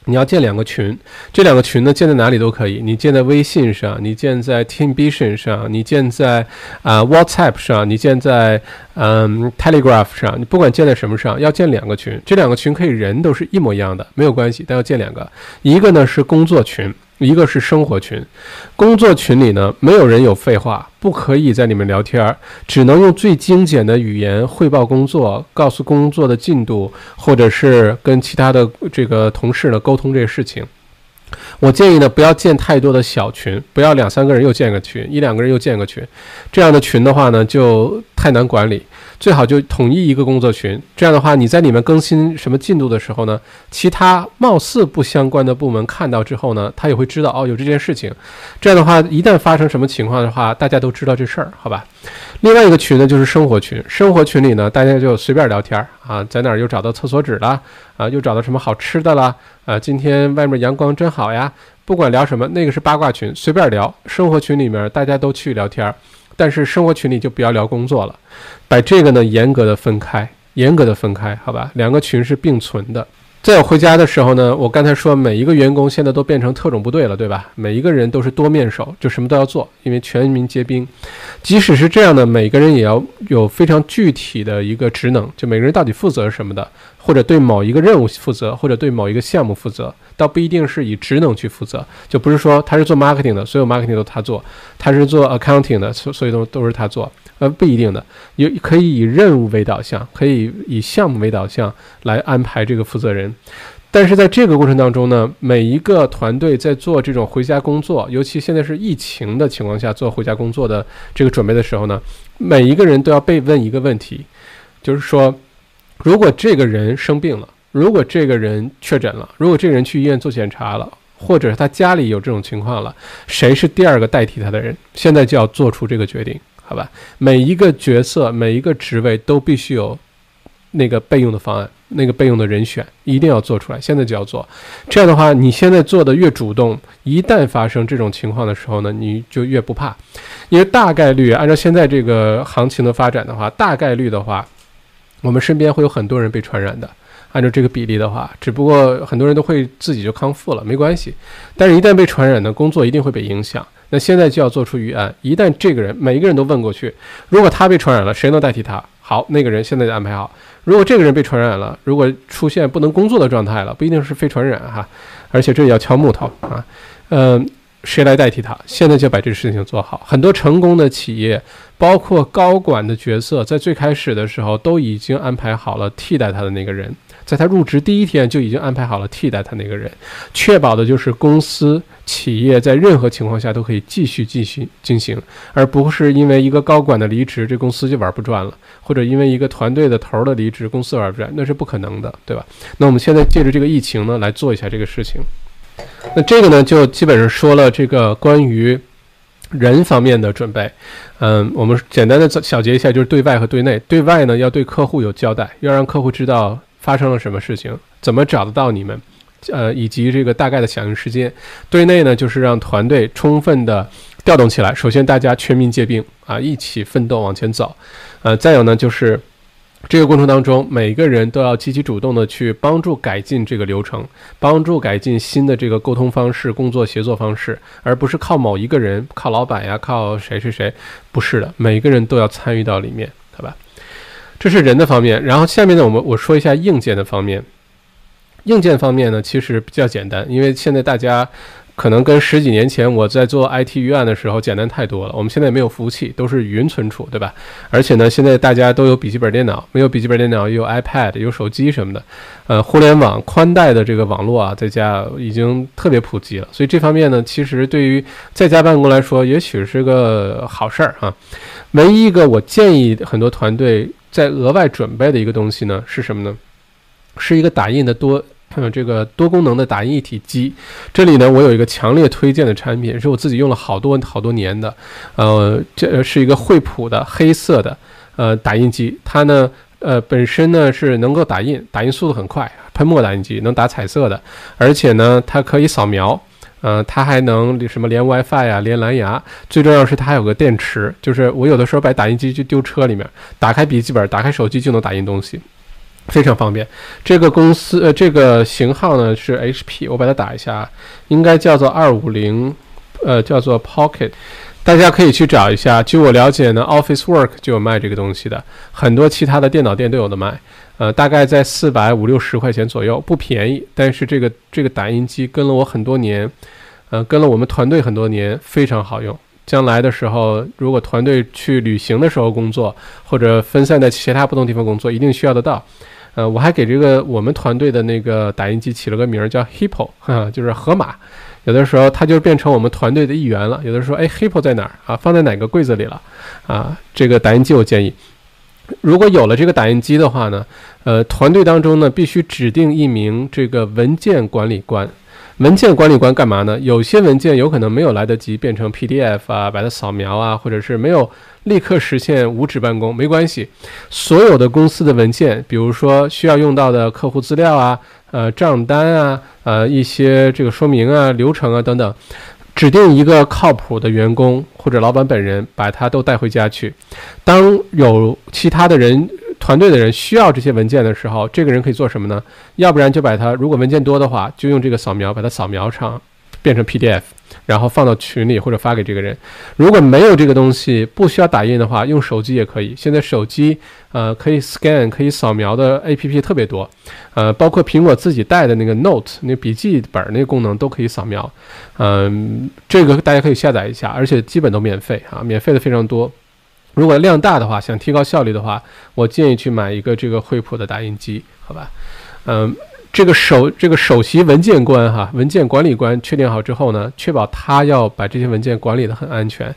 你要建两个群，这两个群呢建在哪里都可以。你建在微信上，你建在 Teamvision 上，你建在啊 WhatsApp 上，你建在嗯 Telegraph 上，你不管建在什么上，要建两个群。这两个群可以人都是一模一样的，没有关系，但要建两个。一个呢是工作群。一个是生活群，工作群里呢，没有人有废话，不可以在里面聊天，只能用最精简的语言汇报工作，告诉工作的进度，或者是跟其他的这个同事呢沟通这个事情。我建议呢，不要建太多的小群，不要两三个人又建个群，一两个人又建个群，这样的群的话呢，就太难管理。最好就统一一个工作群，这样的话，你在里面更新什么进度的时候呢，其他貌似不相关的部门看到之后呢，他也会知道哦有这件事情。这样的话，一旦发生什么情况的话，大家都知道这事儿，好吧？另外一个群呢，就是生活群。生活群里呢，大家就随便聊天啊，在哪儿又找到厕所纸了啊，又找到什么好吃的了啊？今天外面阳光真好呀！不管聊什么，那个是八卦群，随便聊。生活群里面大家都去聊天。但是生活群里就不要聊工作了，把这个呢严格的分开，严格的分开，好吧？两个群是并存的。在我回家的时候呢，我刚才说每一个员工现在都变成特种部队了，对吧？每一个人都是多面手，就什么都要做，因为全民皆兵。即使是这样的，每个人也要有非常具体的一个职能，就每个人到底负责什么的。或者对某一个任务负责，或者对某一个项目负责，倒不一定是以职能去负责，就不是说他是做 marketing 的，所有 marketing 都他做；他是做 accounting 的，所所以都都是他做。呃，不一定的，有可以以任务为导向，可以以项目为导向来安排这个负责人。但是在这个过程当中呢，每一个团队在做这种回家工作，尤其现在是疫情的情况下做回家工作的这个准备的时候呢，每一个人都要被问一个问题，就是说。如果这个人生病了，如果这个人确诊了，如果这个人去医院做检查了，或者他家里有这种情况了，谁是第二个代替他的人？现在就要做出这个决定，好吧？每一个角色、每一个职位都必须有那个备用的方案，那个备用的人选一定要做出来，现在就要做。这样的话，你现在做的越主动，一旦发生这种情况的时候呢，你就越不怕，因为大概率按照现在这个行情的发展的话，大概率的话。我们身边会有很多人被传染的，按照这个比例的话，只不过很多人都会自己就康复了，没关系。但是，一旦被传染呢，工作一定会被影响。那现在就要做出预案，一旦这个人每一个人都问过去，如果他被传染了，谁能代替他？好，那个人现在就安排好。如果这个人被传染了，如果出现不能工作的状态了，不一定是非传染哈，而且这也要敲木头啊，嗯。谁来代替他？现在就把这个事情做好。很多成功的企业，包括高管的角色，在最开始的时候都已经安排好了替代他的那个人，在他入职第一天就已经安排好了替代他那个人，确保的就是公司企业在任何情况下都可以继续继续进行，而不是因为一个高管的离职，这公司就玩不转了，或者因为一个团队的头的离职，公司玩不转，那是不可能的，对吧？那我们现在借着这个疫情呢，来做一下这个事情。那这个呢，就基本上说了这个关于人方面的准备。嗯，我们简单的小结一下，就是对外和对内。对外呢，要对客户有交代，要让客户知道发生了什么事情，怎么找得到你们，呃，以及这个大概的响应时间。对内呢，就是让团队充分的调动起来。首先，大家全民皆兵啊，一起奋斗往前走。呃，再有呢，就是。这个过程当中，每个人都要积极主动的去帮助改进这个流程，帮助改进新的这个沟通方式、工作协作方式，而不是靠某一个人、靠老板呀、靠谁谁谁，不是的，每个人都要参与到里面，好吧？这是人的方面。然后下面呢，我们我说一下硬件的方面。硬件方面呢，其实比较简单，因为现在大家。可能跟十几年前我在做 IT 预案的时候简单太多了。我们现在没有服务器，都是云存储，对吧？而且呢，现在大家都有笔记本电脑，没有笔记本电脑也有 iPad，有手机什么的。呃，互联网宽带的这个网络啊，在家已经特别普及了。所以这方面呢，其实对于在家办公来说，也许是个好事儿啊。唯一一个我建议很多团队在额外准备的一个东西呢，是什么呢？是一个打印的多。嗯，这个多功能的打印一体机，这里呢，我有一个强烈推荐的产品，是我自己用了好多好多年的，呃，这是一个惠普的黑色的呃打印机，它呢，呃，本身呢是能够打印，打印速度很快，喷墨打印机能打彩色的，而且呢，它可以扫描，呃，它还能什么连 WiFi 呀，连蓝牙，最重要是它还有个电池，就是我有的时候把打印机就丢车里面，打开笔记本，打开手机就能打印东西。非常方便，这个公司呃，这个型号呢是 HP，我把它打一下，应该叫做二五零，呃，叫做 Pocket，大家可以去找一下。据我了解呢，Office Work 就有卖这个东西的，很多其他的电脑店都有的卖，呃，大概在四百五六十块钱左右，不便宜。但是这个这个打印机跟了我很多年，呃，跟了我们团队很多年，非常好用。将来的时候，如果团队去旅行的时候工作，或者分散在其他不同地方工作，一定需要得到。呃，我还给这个我们团队的那个打印机起了个名儿，叫 Hippo，*laughs* 哈，就是河马。有的时候它就变成我们团队的一员了。有的时候，哎，Hippo 在哪儿啊？放在哪个柜子里了？啊，这个打印机我建议，如果有了这个打印机的话呢，呃，团队当中呢必须指定一名这个文件管理官。文件管理官干嘛呢？有些文件有可能没有来得及变成 PDF 啊，把它扫描啊，或者是没有立刻实现无纸办公，没关系。所有的公司的文件，比如说需要用到的客户资料啊、呃账单啊、呃一些这个说明啊、流程啊等等，指定一个靠谱的员工或者老板本人把它都带回家去。当有其他的人。团队的人需要这些文件的时候，这个人可以做什么呢？要不然就把它，如果文件多的话，就用这个扫描把它扫描上，变成 PDF，然后放到群里或者发给这个人。如果没有这个东西，不需要打印的话，用手机也可以。现在手机呃可以 scan 可以扫描的 APP 特别多，呃，包括苹果自己带的那个 Note 那笔记本那个功能都可以扫描。嗯，这个大家可以下载一下，而且基本都免费啊，免费的非常多。如果量大的话，想提高效率的话，我建议去买一个这个惠普的打印机，好吧？嗯，这个首这个首席文件官哈，文件管理官确定好之后呢，确保他要把这些文件管理的很安全，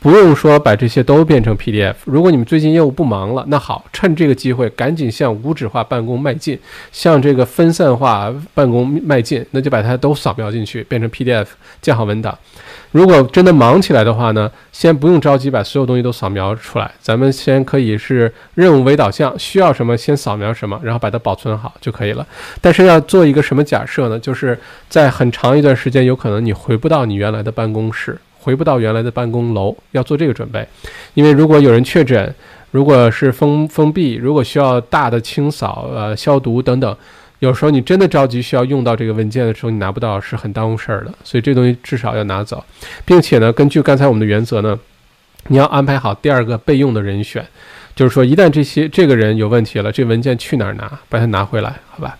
不用说把这些都变成 PDF。如果你们最近业务不忙了，那好，趁这个机会赶紧向无纸化办公迈进，向这个分散化办公迈进，那就把它都扫描进去，变成 PDF，建好文档。如果真的忙起来的话呢，先不用着急把所有东西都扫描出来，咱们先可以是任务为导向，需要什么先扫描什么，然后把它保存好就可以了。但是要做一个什么假设呢？*laughs* 就是在很长一段时间，有可能你回不到你原来的办公室，回不到原来的办公楼，要做这个准备。因为如果有人确诊，如果是封封闭，如果需要大的清扫、呃消毒等等。有时候你真的着急需要用到这个文件的时候，你拿不到是很耽误事儿的。所以这东西至少要拿走，并且呢，根据刚才我们的原则呢，你要安排好第二个备用的人选，就是说一旦这些这个人有问题了，这文件去哪儿拿，把它拿回来，好吧？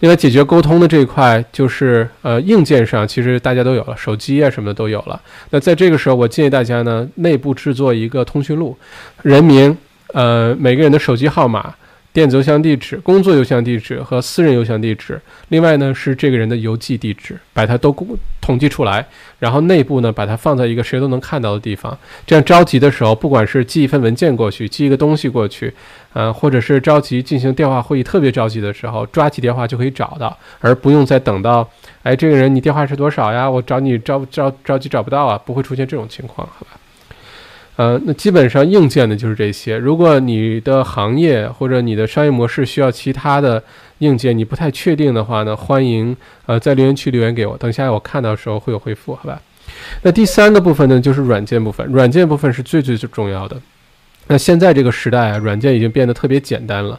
另外解决沟通的这一块，就是呃硬件上其实大家都有了，手机啊什么的都有了。那在这个时候，我建议大家呢，内部制作一个通讯录，人名，呃每个人的手机号码。电子邮箱地址、工作邮箱地址和私人邮箱地址，另外呢是这个人的邮寄地址，把它都统计出来，然后内部呢把它放在一个谁都能看到的地方，这样着急的时候，不管是寄一份文件过去，寄一个东西过去，呃，或者是着急进行电话会议，特别着急的时候，抓起电话就可以找到，而不用再等到，哎，这个人你电话是多少呀？我找你着着着急找不到啊，不会出现这种情况，好吧？呃，那基本上硬件的就是这些。如果你的行业或者你的商业模式需要其他的硬件，你不太确定的话呢，欢迎呃在留言区留言给我，等下我看到的时候会有回复，好吧？那第三个部分呢，就是软件部分。软件部分是最最最重要的。那现在这个时代啊，软件已经变得特别简单了，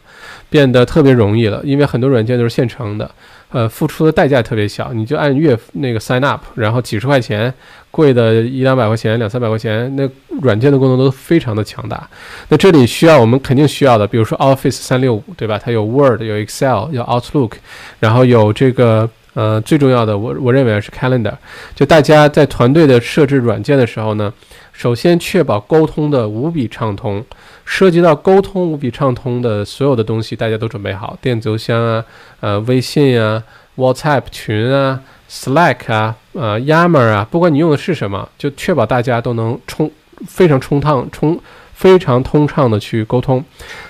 变得特别容易了，因为很多软件都是现成的，呃，付出的代价特别小，你就按月那个 sign up，然后几十块钱，贵的一两百块钱、两三百块钱，那软件的功能都非常的强大。那这里需要我们肯定需要的，比如说 Office 三六五，对吧？它有 Word，有 Excel，有 Outlook，然后有这个。呃，最重要的，我我认为是 Calendar。就大家在团队的设置软件的时候呢，首先确保沟通的无比畅通。涉及到沟通无比畅通的所有的东西，大家都准备好，电子邮箱啊，呃，微信啊，WhatsApp 群啊，Slack 啊，呃，Yammer 啊，不管你用的是什么，就确保大家都能充非常充畅、充非常通畅的去沟通。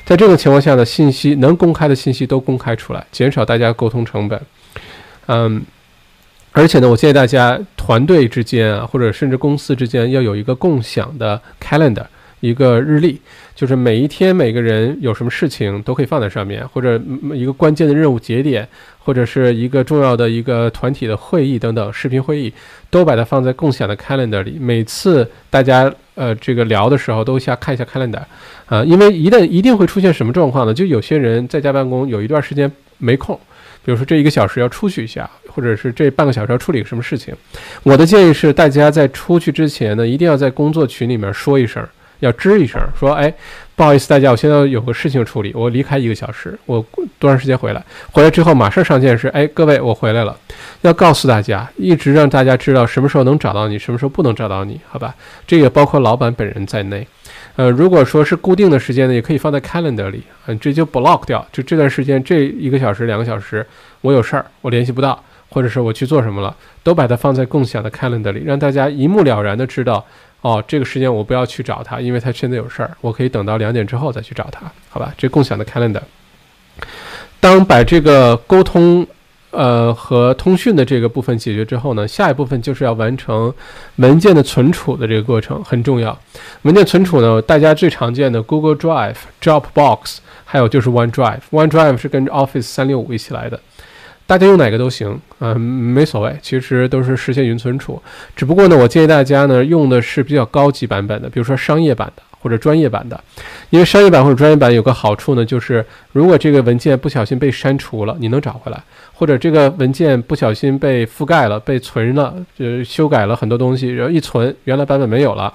在这种情况下呢，信息能公开的信息都公开出来，减少大家沟通成本。嗯，而且呢，我建议大家团队之间啊，或者甚至公司之间要有一个共享的 calendar，一个日历，就是每一天每个人有什么事情都可以放在上面，或者一个关键的任务节点，或者是一个重要的一个团体的会议等等，视频会议都把它放在共享的 calendar 里。每次大家呃这个聊的时候，都下看一下 calendar，啊，因为一旦一定会出现什么状况呢？就有些人在家办公有一段时间没空。比如说这一个小时要出去一下，或者是这半个小时要处理个什么事情，我的建议是，大家在出去之前呢，一定要在工作群里面说一声，要吱一声，说，哎，不好意思，大家，我现在有个事情处理，我离开一个小时，我多长时间回来？回来之后马上上线是，哎，各位，我回来了，要告诉大家，一直让大家知道什么时候能找到你，什么时候不能找到你，好吧？这也包括老板本人在内。呃，如果说是固定的时间呢，也可以放在 calendar 里，嗯，这就 block 掉，就这段时间这一个小时、两个小时，我有事儿，我联系不到，或者是我去做什么了，都把它放在共享的 calendar 里，让大家一目了然的知道，哦，这个时间我不要去找他，因为他现在有事儿，我可以等到两点之后再去找他，好吧？这共享的 calendar，当把这个沟通。呃，和通讯的这个部分解决之后呢，下一部分就是要完成文件的存储的这个过程，很重要。文件存储呢，大家最常见的 Google Drive、Dropbox，还有就是 OneDrive。OneDrive 是跟着 Office 三六五一起来的，大家用哪个都行，嗯，没所谓，其实都是实现云存储。只不过呢，我建议大家呢用的是比较高级版本的，比如说商业版的。或者专业版的，因为商业版或者专业版有个好处呢，就是如果这个文件不小心被删除了，你能找回来；或者这个文件不小心被覆盖了、被存了，就修改了很多东西，然后一存，原来版本没有了。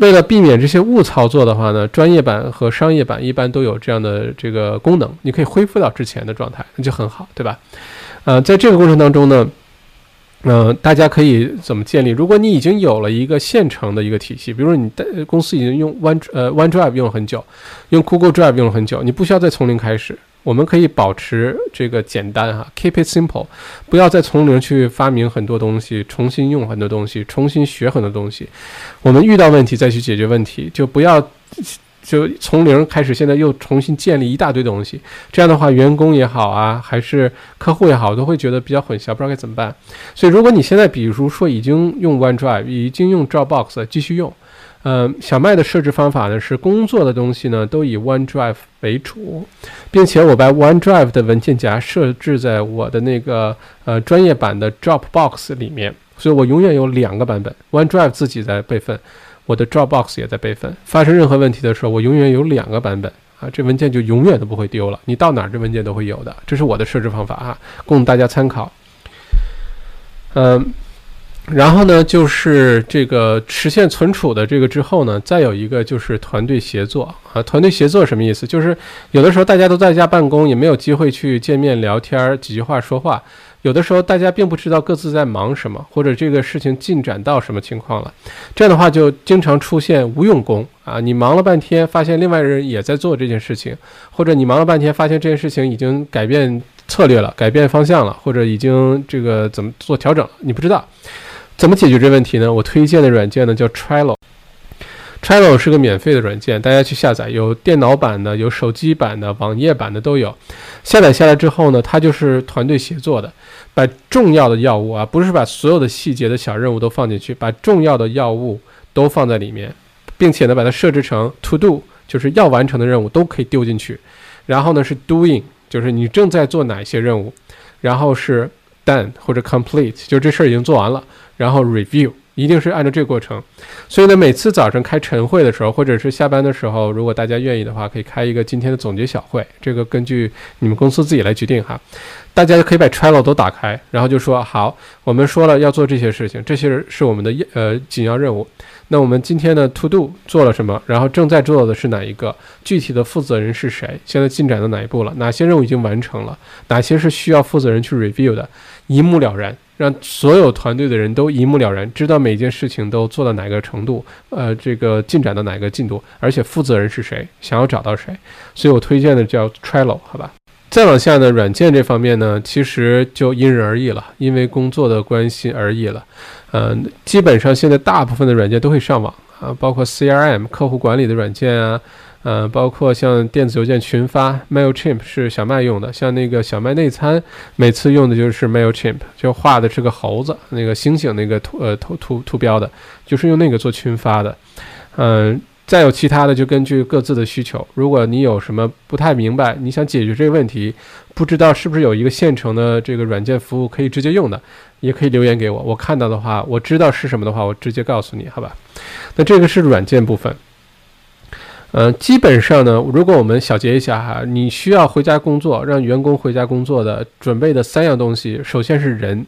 为了避免这些误操作的话呢，专业版和商业版一般都有这样的这个功能，你可以恢复到之前的状态，那就很好，对吧？呃，在这个过程当中呢。嗯，大家可以怎么建立？如果你已经有了一个现成的一个体系，比如说你的公司已经用 One 呃 OneDrive 用了很久，用 Google Drive 用了很久，你不需要再从零开始。我们可以保持这个简单哈，keep it simple，不要再从零去发明很多东西，重新用很多东西，重新学很多东西。我们遇到问题再去解决问题，就不要。就从零开始，现在又重新建立一大堆东西，这样的话，员工也好啊，还是客户也好，都会觉得比较混淆，不知道该怎么办。所以，如果你现在比如说已经用 OneDrive，已经用 Dropbox 继续用，嗯，小麦的设置方法呢是工作的东西呢都以 OneDrive 为主，并且我把 OneDrive 的文件夹设置在我的那个呃专业版的 Dropbox 里面，所以我永远有两个版本，OneDrive 自己在备份。我的 Dropbox 也在备份，发生任何问题的时候，我永远有两个版本啊，这文件就永远都不会丢了。你到哪儿，这文件都会有的。这是我的设置方法啊，供大家参考。嗯，然后呢，就是这个实现存储的这个之后呢，再有一个就是团队协作啊。团队协作什么意思？就是有的时候大家都在家办公，也没有机会去见面聊天，几句话说话。有的时候大家并不知道各自在忙什么，或者这个事情进展到什么情况了，这样的话就经常出现无用功啊！你忙了半天，发现另外人也在做这件事情，或者你忙了半天，发现这件事情已经改变策略了，改变方向了，或者已经这个怎么做调整，你不知道怎么解决这问题呢？我推荐的软件呢叫 Trello。Trello 是个免费的软件，大家去下载，有电脑版的，有手机版的，网页版的都有。下载下来之后呢，它就是团队协作的，把重要的要务啊，不是把所有的细节的小任务都放进去，把重要的要务都放在里面，并且呢，把它设置成 To Do，就是要完成的任务都可以丢进去。然后呢是 Doing，就是你正在做哪些任务。然后是 Done 或者 Complete，就这事儿已经做完了。然后 Review。一定是按照这个过程。所以呢，每次早晨开晨会的时候，或者是下班的时候，如果大家愿意的话，可以开一个今天的总结小会。这个根据你们公司自己来决定哈。大家就可以把 Trello 都打开，然后就说好，我们说了要做这些事情，这些是我们的呃紧要任务。那我们今天的 To Do 做了什么？然后正在做的是哪一个？具体的负责人是谁？现在进展到哪一步了？哪些任务已经完成了？哪些是需要负责人去 review 的？一目了然，让所有团队的人都一目了然，知道每件事情都做到哪个程度，呃，这个进展到哪个进度，而且负责人是谁，想要找到谁。所以我推荐的叫 Trello，好吧？再往下呢，软件这方面呢，其实就因人而异了，因为工作的关系而异了。嗯，基本上现在大部分的软件都会上网啊，包括 CRM 客户管理的软件啊，呃，包括像电子邮件群发，Mailchimp 是小麦用的，像那个小麦内参，每次用的就是 Mailchimp，就画的是个猴子，那个星星那个图呃图图图标的，就是用那个做群发的，嗯。再有其他的，就根据各自的需求。如果你有什么不太明白，你想解决这个问题，不知道是不是有一个现成的这个软件服务可以直接用的，也可以留言给我。我看到的话，我知道是什么的话，我直接告诉你，好吧？那这个是软件部分。嗯，基本上呢，如果我们小结一下哈，你需要回家工作，让员工回家工作的准备的三样东西，首先是人。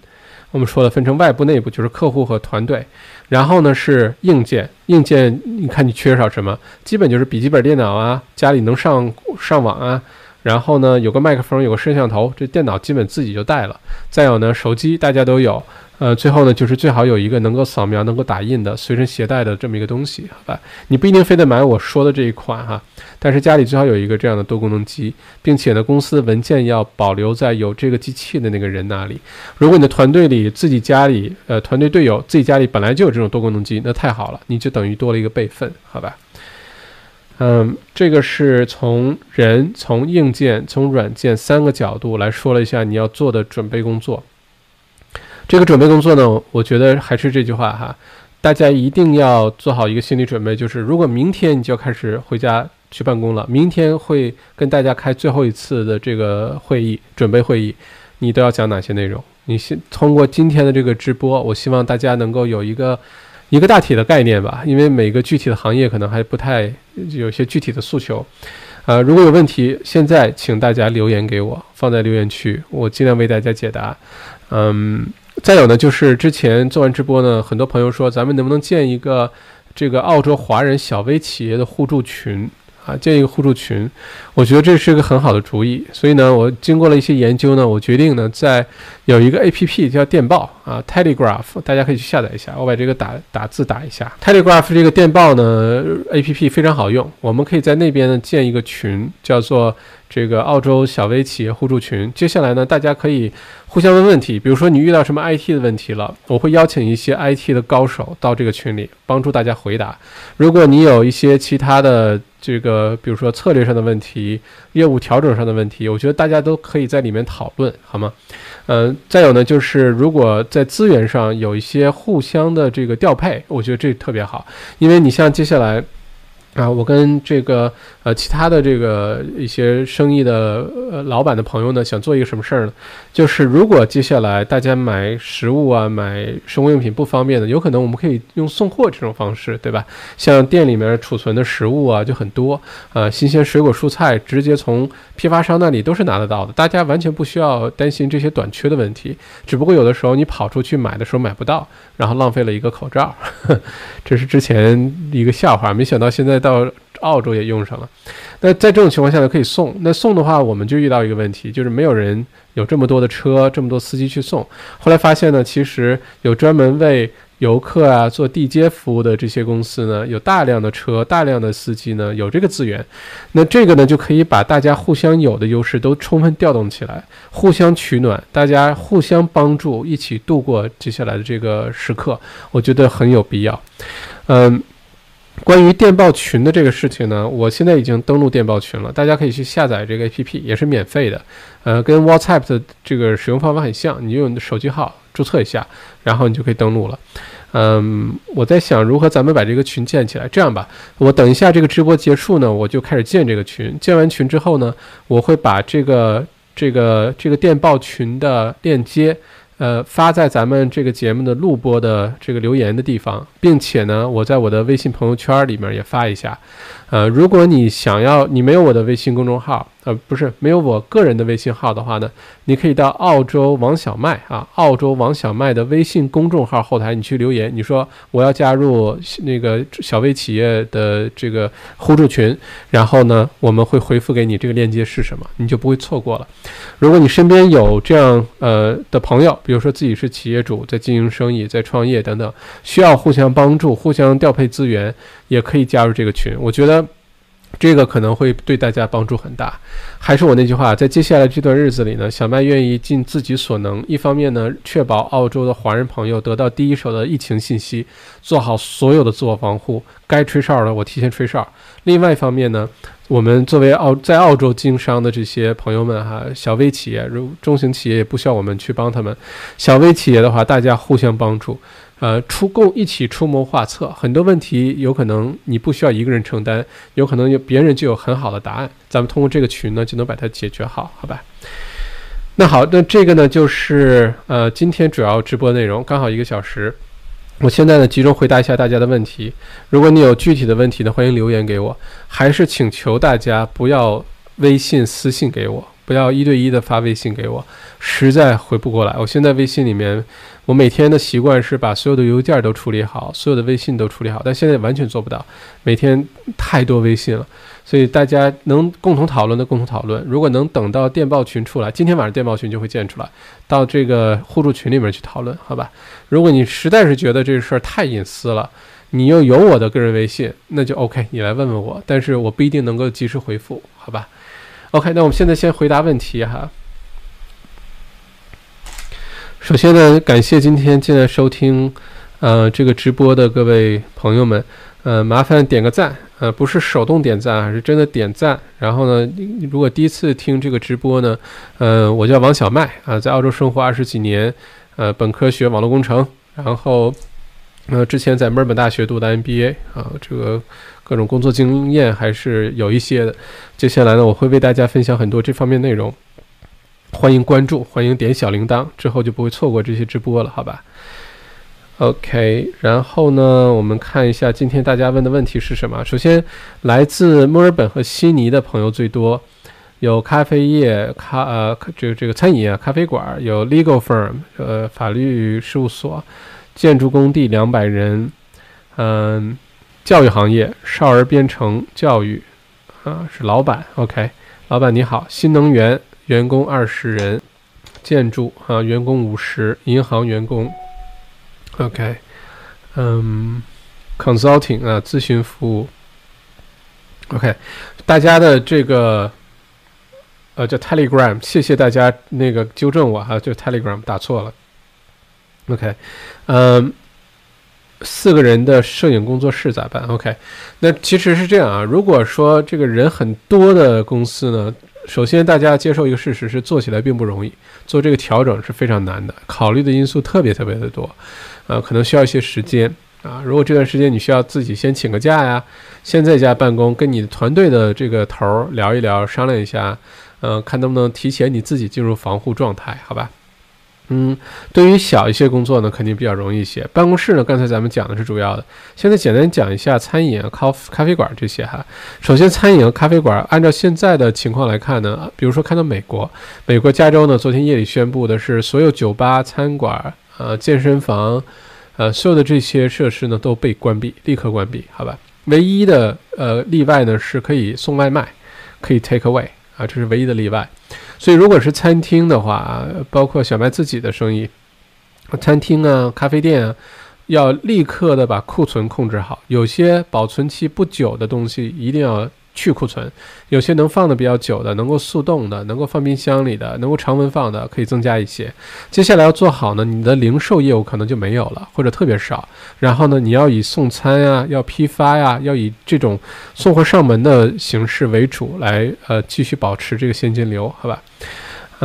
我们说了，分成外部、内部，就是客户和团队。然后呢是硬件，硬件你看你缺少什么？基本就是笔记本电脑啊，家里能上上网啊。然后呢有个麦克风，有个摄像头，这电脑基本自己就带了。再有呢手机大家都有。呃，最后呢，就是最好有一个能够扫描、能够打印的随身携带的这么一个东西，好吧？你不一定非得买我说的这一款哈，但是家里最好有一个这样的多功能机，并且呢，公司文件要保留在有这个机器的那个人那里。如果你的团队里自己家里，呃，团队队友自己家里本来就有这种多功能机，那太好了，你就等于多了一个备份，好吧？嗯，这个是从人、从硬件、从软件三个角度来说了一下你要做的准备工作。这个准备工作呢，我觉得还是这句话哈，大家一定要做好一个心理准备，就是如果明天你就开始回家去办公了，明天会跟大家开最后一次的这个会议，准备会议，你都要讲哪些内容？你先通过今天的这个直播，我希望大家能够有一个一个大体的概念吧，因为每个具体的行业可能还不太有些具体的诉求，呃，如果有问题，现在请大家留言给我，放在留言区，我尽量为大家解答，嗯。再有呢，就是之前做完直播呢，很多朋友说，咱们能不能建一个这个澳洲华人小微企业的互助群？啊，建一个互助群，我觉得这是一个很好的主意。所以呢，我经过了一些研究呢，我决定呢，在有一个 A P P 叫电报啊，Telegraph，大家可以去下载一下。我把这个打打字打一下，Telegraph 这个电报呢 A P P 非常好用，我们可以在那边呢建一个群，叫做这个澳洲小微企业互助群。接下来呢，大家可以互相问问题，比如说你遇到什么 I T 的问题了，我会邀请一些 I T 的高手到这个群里帮助大家回答。如果你有一些其他的，这个比如说策略上的问题、业务调整上的问题，我觉得大家都可以在里面讨论，好吗？嗯，再有呢，就是如果在资源上有一些互相的这个调配，我觉得这特别好，因为你像接下来。啊，我跟这个呃其他的这个一些生意的呃老板的朋友呢，想做一个什么事儿呢？就是如果接下来大家买食物啊、买生活用品不方便的，有可能我们可以用送货这种方式，对吧？像店里面储存的食物啊就很多，呃，新鲜水果蔬菜直接从批发商那里都是拿得到的，大家完全不需要担心这些短缺的问题。只不过有的时候你跑出去买的时候买不到，然后浪费了一个口罩，*laughs* 这是之前一个笑话，没想到现在。到澳洲也用上了，那在这种情况下呢，可以送。那送的话，我们就遇到一个问题，就是没有人有这么多的车，这么多司机去送。后来发现呢，其实有专门为游客啊做地接服务的这些公司呢，有大量的车，大量的司机呢，有这个资源。那这个呢，就可以把大家互相有的优势都充分调动起来，互相取暖，大家互相帮助，一起度过接下来的这个时刻。我觉得很有必要。嗯。关于电报群的这个事情呢，我现在已经登录电报群了，大家可以去下载这个 APP，也是免费的。呃，跟 WhatsApp 的这个使用方法很像，你用你的手机号注册一下，然后你就可以登录了。嗯，我在想如何咱们把这个群建起来。这样吧，我等一下这个直播结束呢，我就开始建这个群。建完群之后呢，我会把这个这个这个电报群的链接。呃，发在咱们这个节目的录播的这个留言的地方，并且呢，我在我的微信朋友圈里面也发一下。呃，如果你想要，你没有我的微信公众号，呃，不是没有我个人的微信号的话呢，你可以到澳洲王小麦啊，澳洲王小麦的微信公众号后台，你去留言，你说我要加入那个小微企业的这个互助群，然后呢，我们会回复给你这个链接是什么，你就不会错过了。如果你身边有这样呃的朋友，比如说自己是企业主，在经营生意，在创业等等，需要互相帮助、互相调配资源，也可以加入这个群。我觉得。这个可能会对大家帮助很大。还是我那句话，在接下来这段日子里呢，小麦愿意尽自己所能，一方面呢，确保澳洲的华人朋友得到第一手的疫情信息，做好所有的自我防护，该吹哨的我提前吹哨；另外一方面呢，我们作为澳在澳洲经商的这些朋友们哈，小微企业如中型企业也不需要我们去帮他们，小微企业的话，大家互相帮助。呃，出共一起出谋划策，很多问题有可能你不需要一个人承担，有可能有别人就有很好的答案。咱们通过这个群呢，就能把它解决好，好吧？那好，那这个呢，就是呃今天主要直播内容，刚好一个小时。我现在呢，集中回答一下大家的问题。如果你有具体的问题呢，欢迎留言给我。还是请求大家不要微信私信给我，不要一对一的发微信给我，实在回不过来。我现在微信里面。我每天的习惯是把所有的邮件都处理好，所有的微信都处理好，但现在完全做不到。每天太多微信了，所以大家能共同讨论的共同讨论。如果能等到电报群出来，今天晚上电报群就会建出来，到这个互助群里面去讨论，好吧？如果你实在是觉得这事儿太隐私了，你又有我的个人微信，那就 OK，你来问问我，但是我不一定能够及时回复，好吧？OK，那我们现在先回答问题哈。首先呢，感谢今天进来收听，呃，这个直播的各位朋友们，呃，麻烦点个赞，呃，不是手动点赞，是真的点赞。然后呢，如果第一次听这个直播呢，呃，我叫王小麦啊，在澳洲生活二十几年，呃，本科学网络工程，然后呃，之前在墨尔本大学读的 MBA 啊，这个各种工作经验还是有一些的。接下来呢，我会为大家分享很多这方面内容。欢迎关注，欢迎点小铃铛，之后就不会错过这些直播了，好吧？OK，然后呢，我们看一下今天大家问的问题是什么。首先，来自墨尔本和悉尼的朋友最多，有咖啡业、咖呃这个这个餐饮啊、咖啡馆，有 legal firm 呃法律事务所，建筑工地两百人，嗯，教育行业，少儿编程教育啊是老板，OK，老板你好，新能源。员工二十人，建筑啊，员工五十，银行员工，OK，嗯，consulting 啊，咨询服务，OK，大家的这个呃叫 Telegram，谢谢大家那个纠正我哈，就 Telegram 打错了，OK，嗯，四个人的摄影工作室咋办？OK，那其实是这样啊，如果说这个人很多的公司呢？首先，大家接受一个事实是做起来并不容易，做这个调整是非常难的，考虑的因素特别特别的多，呃，可能需要一些时间啊。如果这段时间你需要自己先请个假呀，先在家办公，跟你团队的这个头儿聊一聊，商量一下，嗯，看能不能提前你自己进入防护状态，好吧？嗯，对于小一些工作呢，肯定比较容易一些。办公室呢，刚才咱们讲的是主要的。现在简单讲一下餐饮、咖咖啡馆这些哈。首先，餐饮和咖啡馆，按照现在的情况来看呢，比如说看到美国，美国加州呢，昨天夜里宣布的是，所有酒吧、餐馆、呃健身房，呃所有的这些设施呢都被关闭，立刻关闭，好吧？唯一的呃例外呢是可以送外卖，可以 take away 啊，这是唯一的例外。所以，如果是餐厅的话，包括小麦自己的生意，餐厅啊、咖啡店啊，要立刻的把库存控制好。有些保存期不久的东西，一定要。去库存，有些能放的比较久的，能够速冻的，能够放冰箱里的，能够常温放的，可以增加一些。接下来要做好呢，你的零售业务可能就没有了，或者特别少。然后呢，你要以送餐呀，要批发呀，要以这种送货上门的形式为主，来呃继续保持这个现金流，好吧？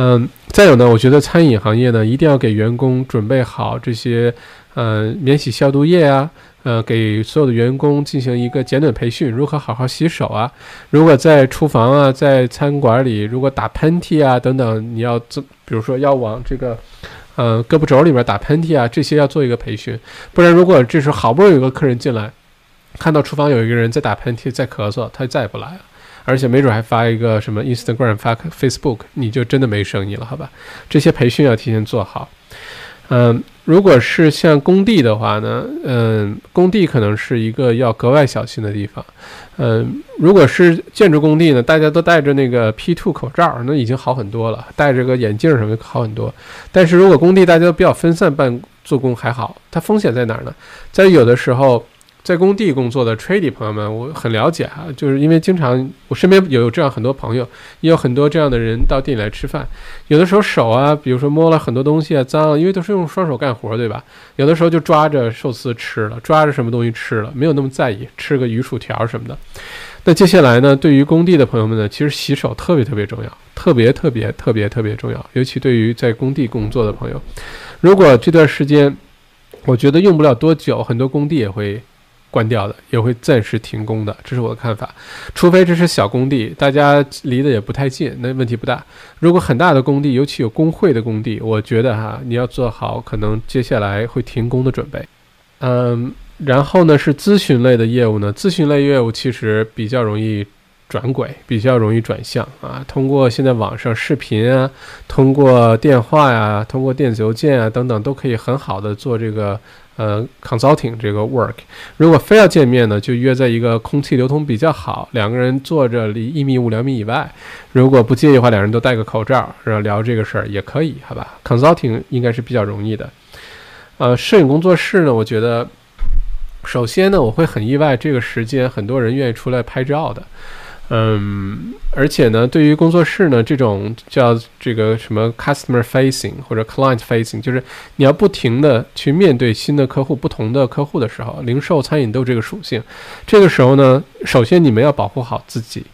嗯，再有呢，我觉得餐饮行业呢，一定要给员工准备好这些呃免洗消毒液啊。呃，给所有的员工进行一个简短培训，如何好好洗手啊？如果在厨房啊，在餐馆里，如果打喷嚏啊等等，你要做，比如说要往这个，呃，胳膊肘里边打喷嚏啊，这些要做一个培训。不然，如果这时候好不容易有个客人进来，看到厨房有一个人在打喷嚏、在咳嗽，他再也不来了。而且没准还发一个什么 Instagram、发 Facebook，你就真的没生意了，好吧？这些培训要提前做好。嗯，如果是像工地的话呢，嗯，工地可能是一个要格外小心的地方。嗯，如果是建筑工地呢，大家都戴着那个 P2 口罩，那已经好很多了，戴着个眼镜什么好很多。但是如果工地大家都比较分散办做工还好，它风险在哪儿呢？在有的时候。在工地工作的 trady 朋友们，我很了解哈，就是因为经常我身边有这样很多朋友，也有很多这样的人到店里来吃饭。有的时候手啊，比如说摸了很多东西啊，脏了，因为都是用双手干活，对吧？有的时候就抓着寿司吃了，抓着什么东西吃了，没有那么在意，吃个鱼薯条什么的。那接下来呢，对于工地的朋友们呢，其实洗手特别特别重要，特别特别特别特别重要，尤其对于在工地工作的朋友，如果这段时间，我觉得用不了多久，很多工地也会。关掉的也会暂时停工的，这是我的看法。除非这是小工地，大家离得也不太近，那问题不大。如果很大的工地，尤其有工会的工地，我觉得哈，你要做好可能接下来会停工的准备。嗯，然后呢是咨询类的业务呢，咨询类业务其实比较容易转轨，比较容易转向啊。通过现在网上视频啊，通过电话呀，通过电子邮件啊等等，都可以很好的做这个。呃，consulting 这个 work，如果非要见面呢，就约在一个空气流通比较好，两个人坐着离一米五两米以外。如果不介意的话，两人都戴个口罩，然后聊这个事儿也可以，好吧？consulting 应该是比较容易的。呃，摄影工作室呢，我觉得，首先呢，我会很意外，这个时间很多人愿意出来拍照的。嗯，而且呢，对于工作室呢，这种叫这个什么 customer facing 或者 client facing，就是你要不停的去面对新的客户、不同的客户的时候，零售、餐饮都有这个属性。这个时候呢，首先你们要保护好自己，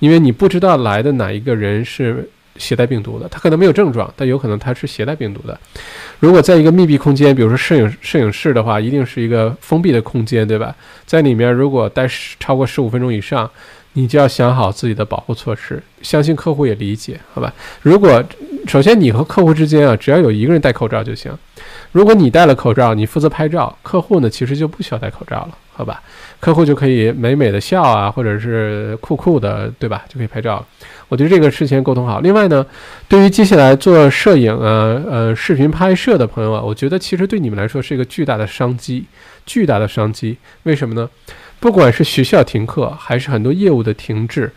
因为你不知道来的哪一个人是携带病毒的，他可能没有症状，但有可能他是携带病毒的。如果在一个密闭空间，比如说摄影摄影室的话，一定是一个封闭的空间，对吧？在里面如果待超过十五分钟以上。你就要想好自己的保护措施，相信客户也理解，好吧？如果首先你和客户之间啊，只要有一个人戴口罩就行。如果你戴了口罩，你负责拍照，客户呢其实就不需要戴口罩了，好吧？客户就可以美美的笑啊，或者是酷酷的，对吧？就可以拍照。我觉得这个事情沟通好。另外呢，对于接下来做摄影啊、呃视频拍摄的朋友啊，我觉得其实对你们来说是一个巨大的商机，巨大的商机。为什么呢？不管是学校停课，还是很多业务的停滞，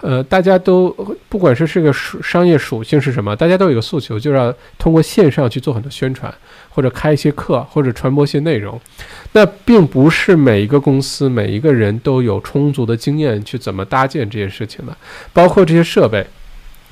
呃，大家都不管是这个属商业属性是什么，大家都有个诉求，就是要通过线上去做很多宣传，或者开一些课，或者传播一些内容。那并不是每一个公司、每一个人都有充足的经验去怎么搭建这些事情的，包括这些设备。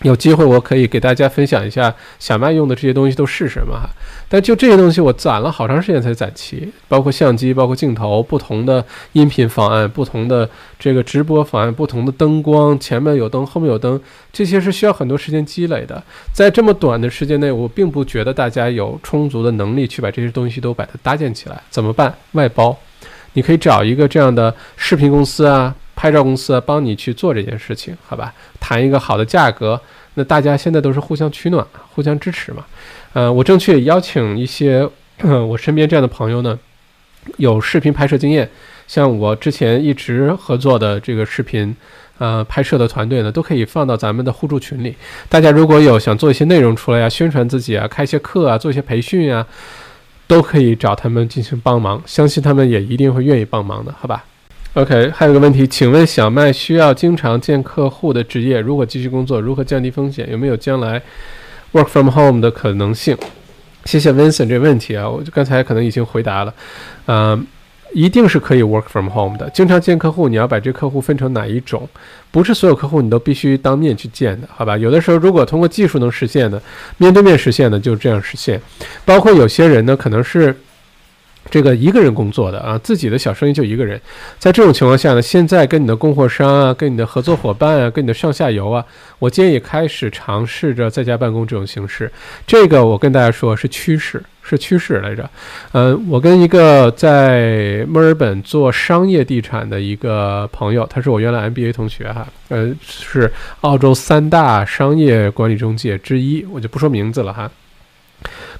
有机会我可以给大家分享一下小麦用的这些东西都是什么哈，但就这些东西我攒了好长时间才攒齐，包括相机、包括镜头、不同的音频方案、不同的这个直播方案、不同的灯光，前面有灯，后面有灯，这些是需要很多时间积累的。在这么短的时间内，我并不觉得大家有充足的能力去把这些东西都把它搭建起来，怎么办？外包，你可以找一个这样的视频公司啊。拍照公司帮你去做这件事情，好吧？谈一个好的价格，那大家现在都是互相取暖、互相支持嘛。呃，我正确邀请一些我身边这样的朋友呢，有视频拍摄经验，像我之前一直合作的这个视频呃拍摄的团队呢，都可以放到咱们的互助群里。大家如果有想做一些内容出来呀，宣传自己啊，开一些课啊，做一些培训啊，都可以找他们进行帮忙，相信他们也一定会愿意帮忙的，好吧？OK，还有个问题，请问小麦需要经常见客户的职业，如果继续工作，如何降低风险？有没有将来 work from home 的可能性？谢谢 Vincent 这个问题啊，我就刚才可能已经回答了，嗯，一定是可以 work from home 的。经常见客户，你要把这客户分成哪一种？不是所有客户你都必须当面去见的，好吧？有的时候如果通过技术能实现的，面对面实现的，就这样实现。包括有些人呢，可能是。这个一个人工作的啊，自己的小生意就一个人，在这种情况下呢，现在跟你的供货商啊，跟你的合作伙伴啊，跟你的上下游啊，我建议开始尝试着在家办公这种形式。这个我跟大家说是趋势，是趋势来着。嗯，我跟一个在墨尔本做商业地产的一个朋友，他是我原来 MBA 同学哈，呃，是澳洲三大商业管理中介之一，我就不说名字了哈。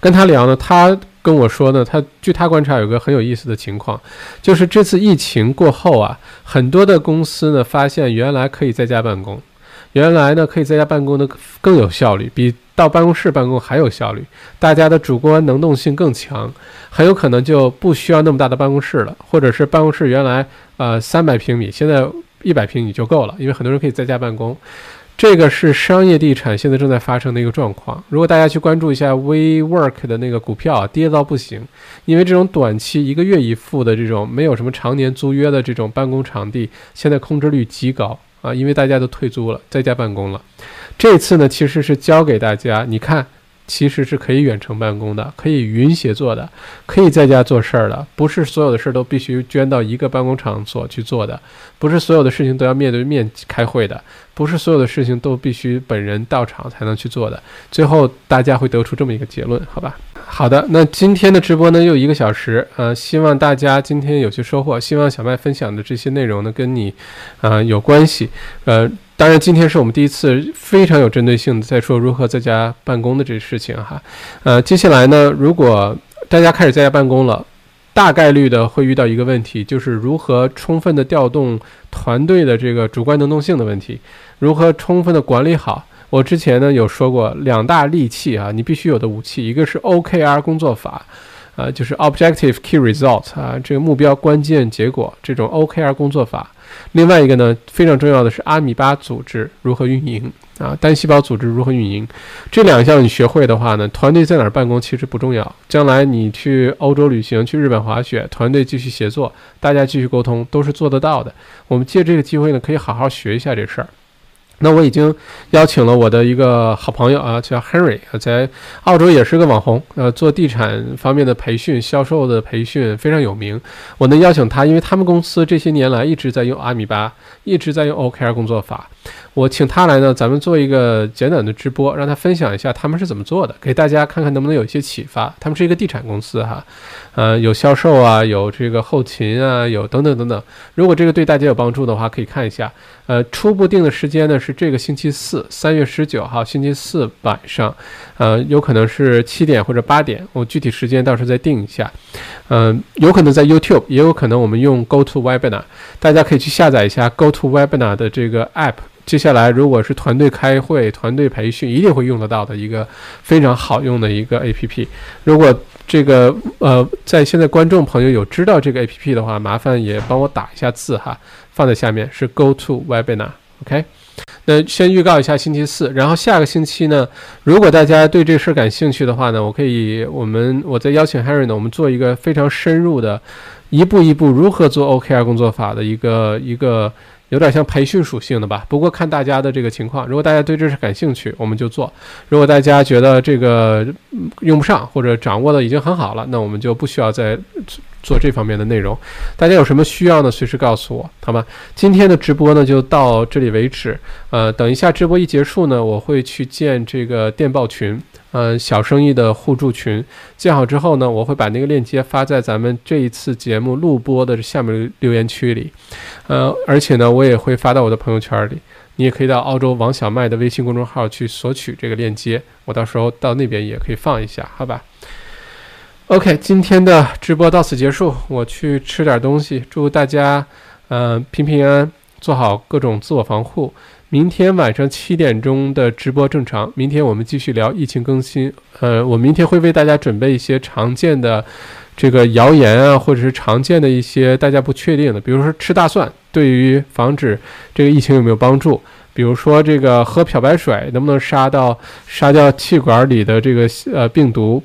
跟他聊呢，他跟我说呢，他据他观察有个很有意思的情况，就是这次疫情过后啊，很多的公司呢发现原来可以在家办公，原来呢可以在家办公的更有效率，比到办公室办公还有效率，大家的主观能动性更强，很有可能就不需要那么大的办公室了，或者是办公室原来呃三百平米，现在 *laughs* 一百平米就够了，因为很多人可以在家办公。这个是商业地产现在正在发生的一个状况。如果大家去关注一下 WeWork 的那个股票，跌到不行，因为这种短期一个月一付的这种没有什么常年租约的这种办公场地，现在空置率极高啊，因为大家都退租了，在家办公了。这次呢，其实是教给大家，你看。其实是可以远程办公的，可以云协作的，可以在家做事儿的，不是所有的事儿都必须捐到一个办公场所去做的，不是所有的事情都要面对面开会的，不是所有的事情都必须本人到场才能去做的。最后大家会得出这么一个结论，好吧？好的，那今天的直播呢又一个小时，呃，希望大家今天有些收获，希望小麦分享的这些内容呢跟你，呃，有关系，呃。当然，今天是我们第一次非常有针对性的在说如何在家办公的这事情哈。呃，接下来呢，如果大家开始在家办公了，大概率的会遇到一个问题，就是如何充分的调动团队的这个主观能动性的问题，如何充分的管理好。我之前呢有说过两大利器啊，你必须有的武器，一个是 OKR 工作法。呃，就是 Objective Key Result 啊，这个目标关键结果这种 OKR 工作法。另外一个呢，非常重要的是阿米巴组织如何运营啊，单细胞组织如何运营。这两项你学会的话呢，团队在哪儿办公其实不重要。将来你去欧洲旅行，去日本滑雪，团队继续协作，大家继续沟通，都是做得到的。我们借这个机会呢，可以好好学一下这事儿。那我已经邀请了我的一个好朋友啊，叫 Henry，啊在澳洲也是个网红，呃，做地产方面的培训、销售的培训非常有名。我能邀请他，因为他们公司这些年来一直在用阿米巴，一直在用 OKR 工作法。我请他来呢，咱们做一个简短的直播，让他分享一下他们是怎么做的，给大家看看能不能有一些启发。他们是一个地产公司哈，呃，有销售啊，有这个后勤啊，有等等等等。如果这个对大家有帮助的话，可以看一下。呃，初步定的时间呢是这个星期四，三月十九号星期四晚上，呃，有可能是七点或者八点，我具体时间到时候再定一下。嗯，有可能在 YouTube，也有可能我们用 Go to Webinar，大家可以去下载一下 Go to Webinar 的这个 App。接下来，如果是团队开会、团队培训，一定会用得到的一个非常好用的一个 A P P。如果这个呃，在现在观众朋友有知道这个 A P P 的话，麻烦也帮我打一下字哈，放在下面是 Go to Webinar，OK。那先预告一下星期四，然后下个星期呢，如果大家对这事儿感兴趣的话呢，我可以我们我再邀请 Harry 呢，我们做一个非常深入的，一步一步如何做 OKR 工作法的一个一个。有点像培训属性的吧，不过看大家的这个情况，如果大家对这事感兴趣，我们就做；如果大家觉得这个用不上或者掌握的已经很好了，那我们就不需要再做这方面的内容。大家有什么需要呢？随时告诉我，好吗？今天的直播呢就到这里为止。呃，等一下直播一结束呢，我会去建这个电报群。呃，小生意的互助群建好之后呢，我会把那个链接发在咱们这一次节目录播的下面留言区里。呃，而且呢，我也会发到我的朋友圈里。你也可以到澳洲王小麦的微信公众号去索取这个链接，我到时候到那边也可以放一下，好吧？OK，今天的直播到此结束，我去吃点东西。祝大家，呃，平平安安，做好各种自我防护。明天晚上七点钟的直播正常。明天我们继续聊疫情更新。呃，我明天会为大家准备一些常见的这个谣言啊，或者是常见的一些大家不确定的，比如说吃大蒜对于防止这个疫情有没有帮助？比如说这个喝漂白水能不能杀到杀掉气管里的这个呃病毒？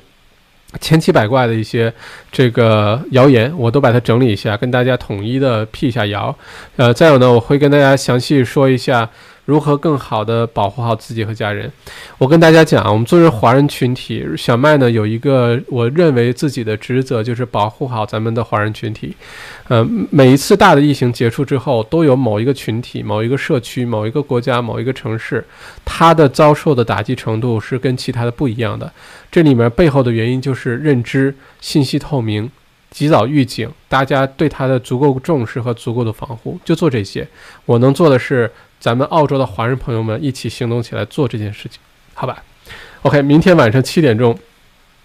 千奇百怪的一些这个谣言，我都把它整理一下，跟大家统一的辟一下谣。呃，再有呢，我会跟大家详细说一下。如何更好的保护好自己和家人？我跟大家讲啊，我们作为华人群体，小麦呢有一个我认为自己的职责，就是保护好咱们的华人群体。呃，每一次大的疫情结束之后，都有某一个群体、某一个社区、某一个国家、某一个城市，它的遭受的打击程度是跟其他的不一样的。这里面背后的原因就是认知、信息透明、及早预警，大家对它的足够重视和足够的防护，就做这些。我能做的是。咱们澳洲的华人朋友们一起行动起来做这件事情，好吧？OK，明天晚上七点钟，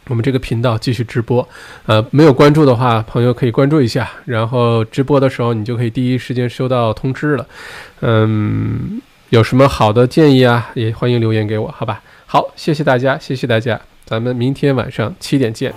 我们这个频道继续直播。呃，没有关注的话，朋友可以关注一下，然后直播的时候你就可以第一时间收到通知了。嗯，有什么好的建议啊，也欢迎留言给我，好吧？好，谢谢大家，谢谢大家，咱们明天晚上七点见。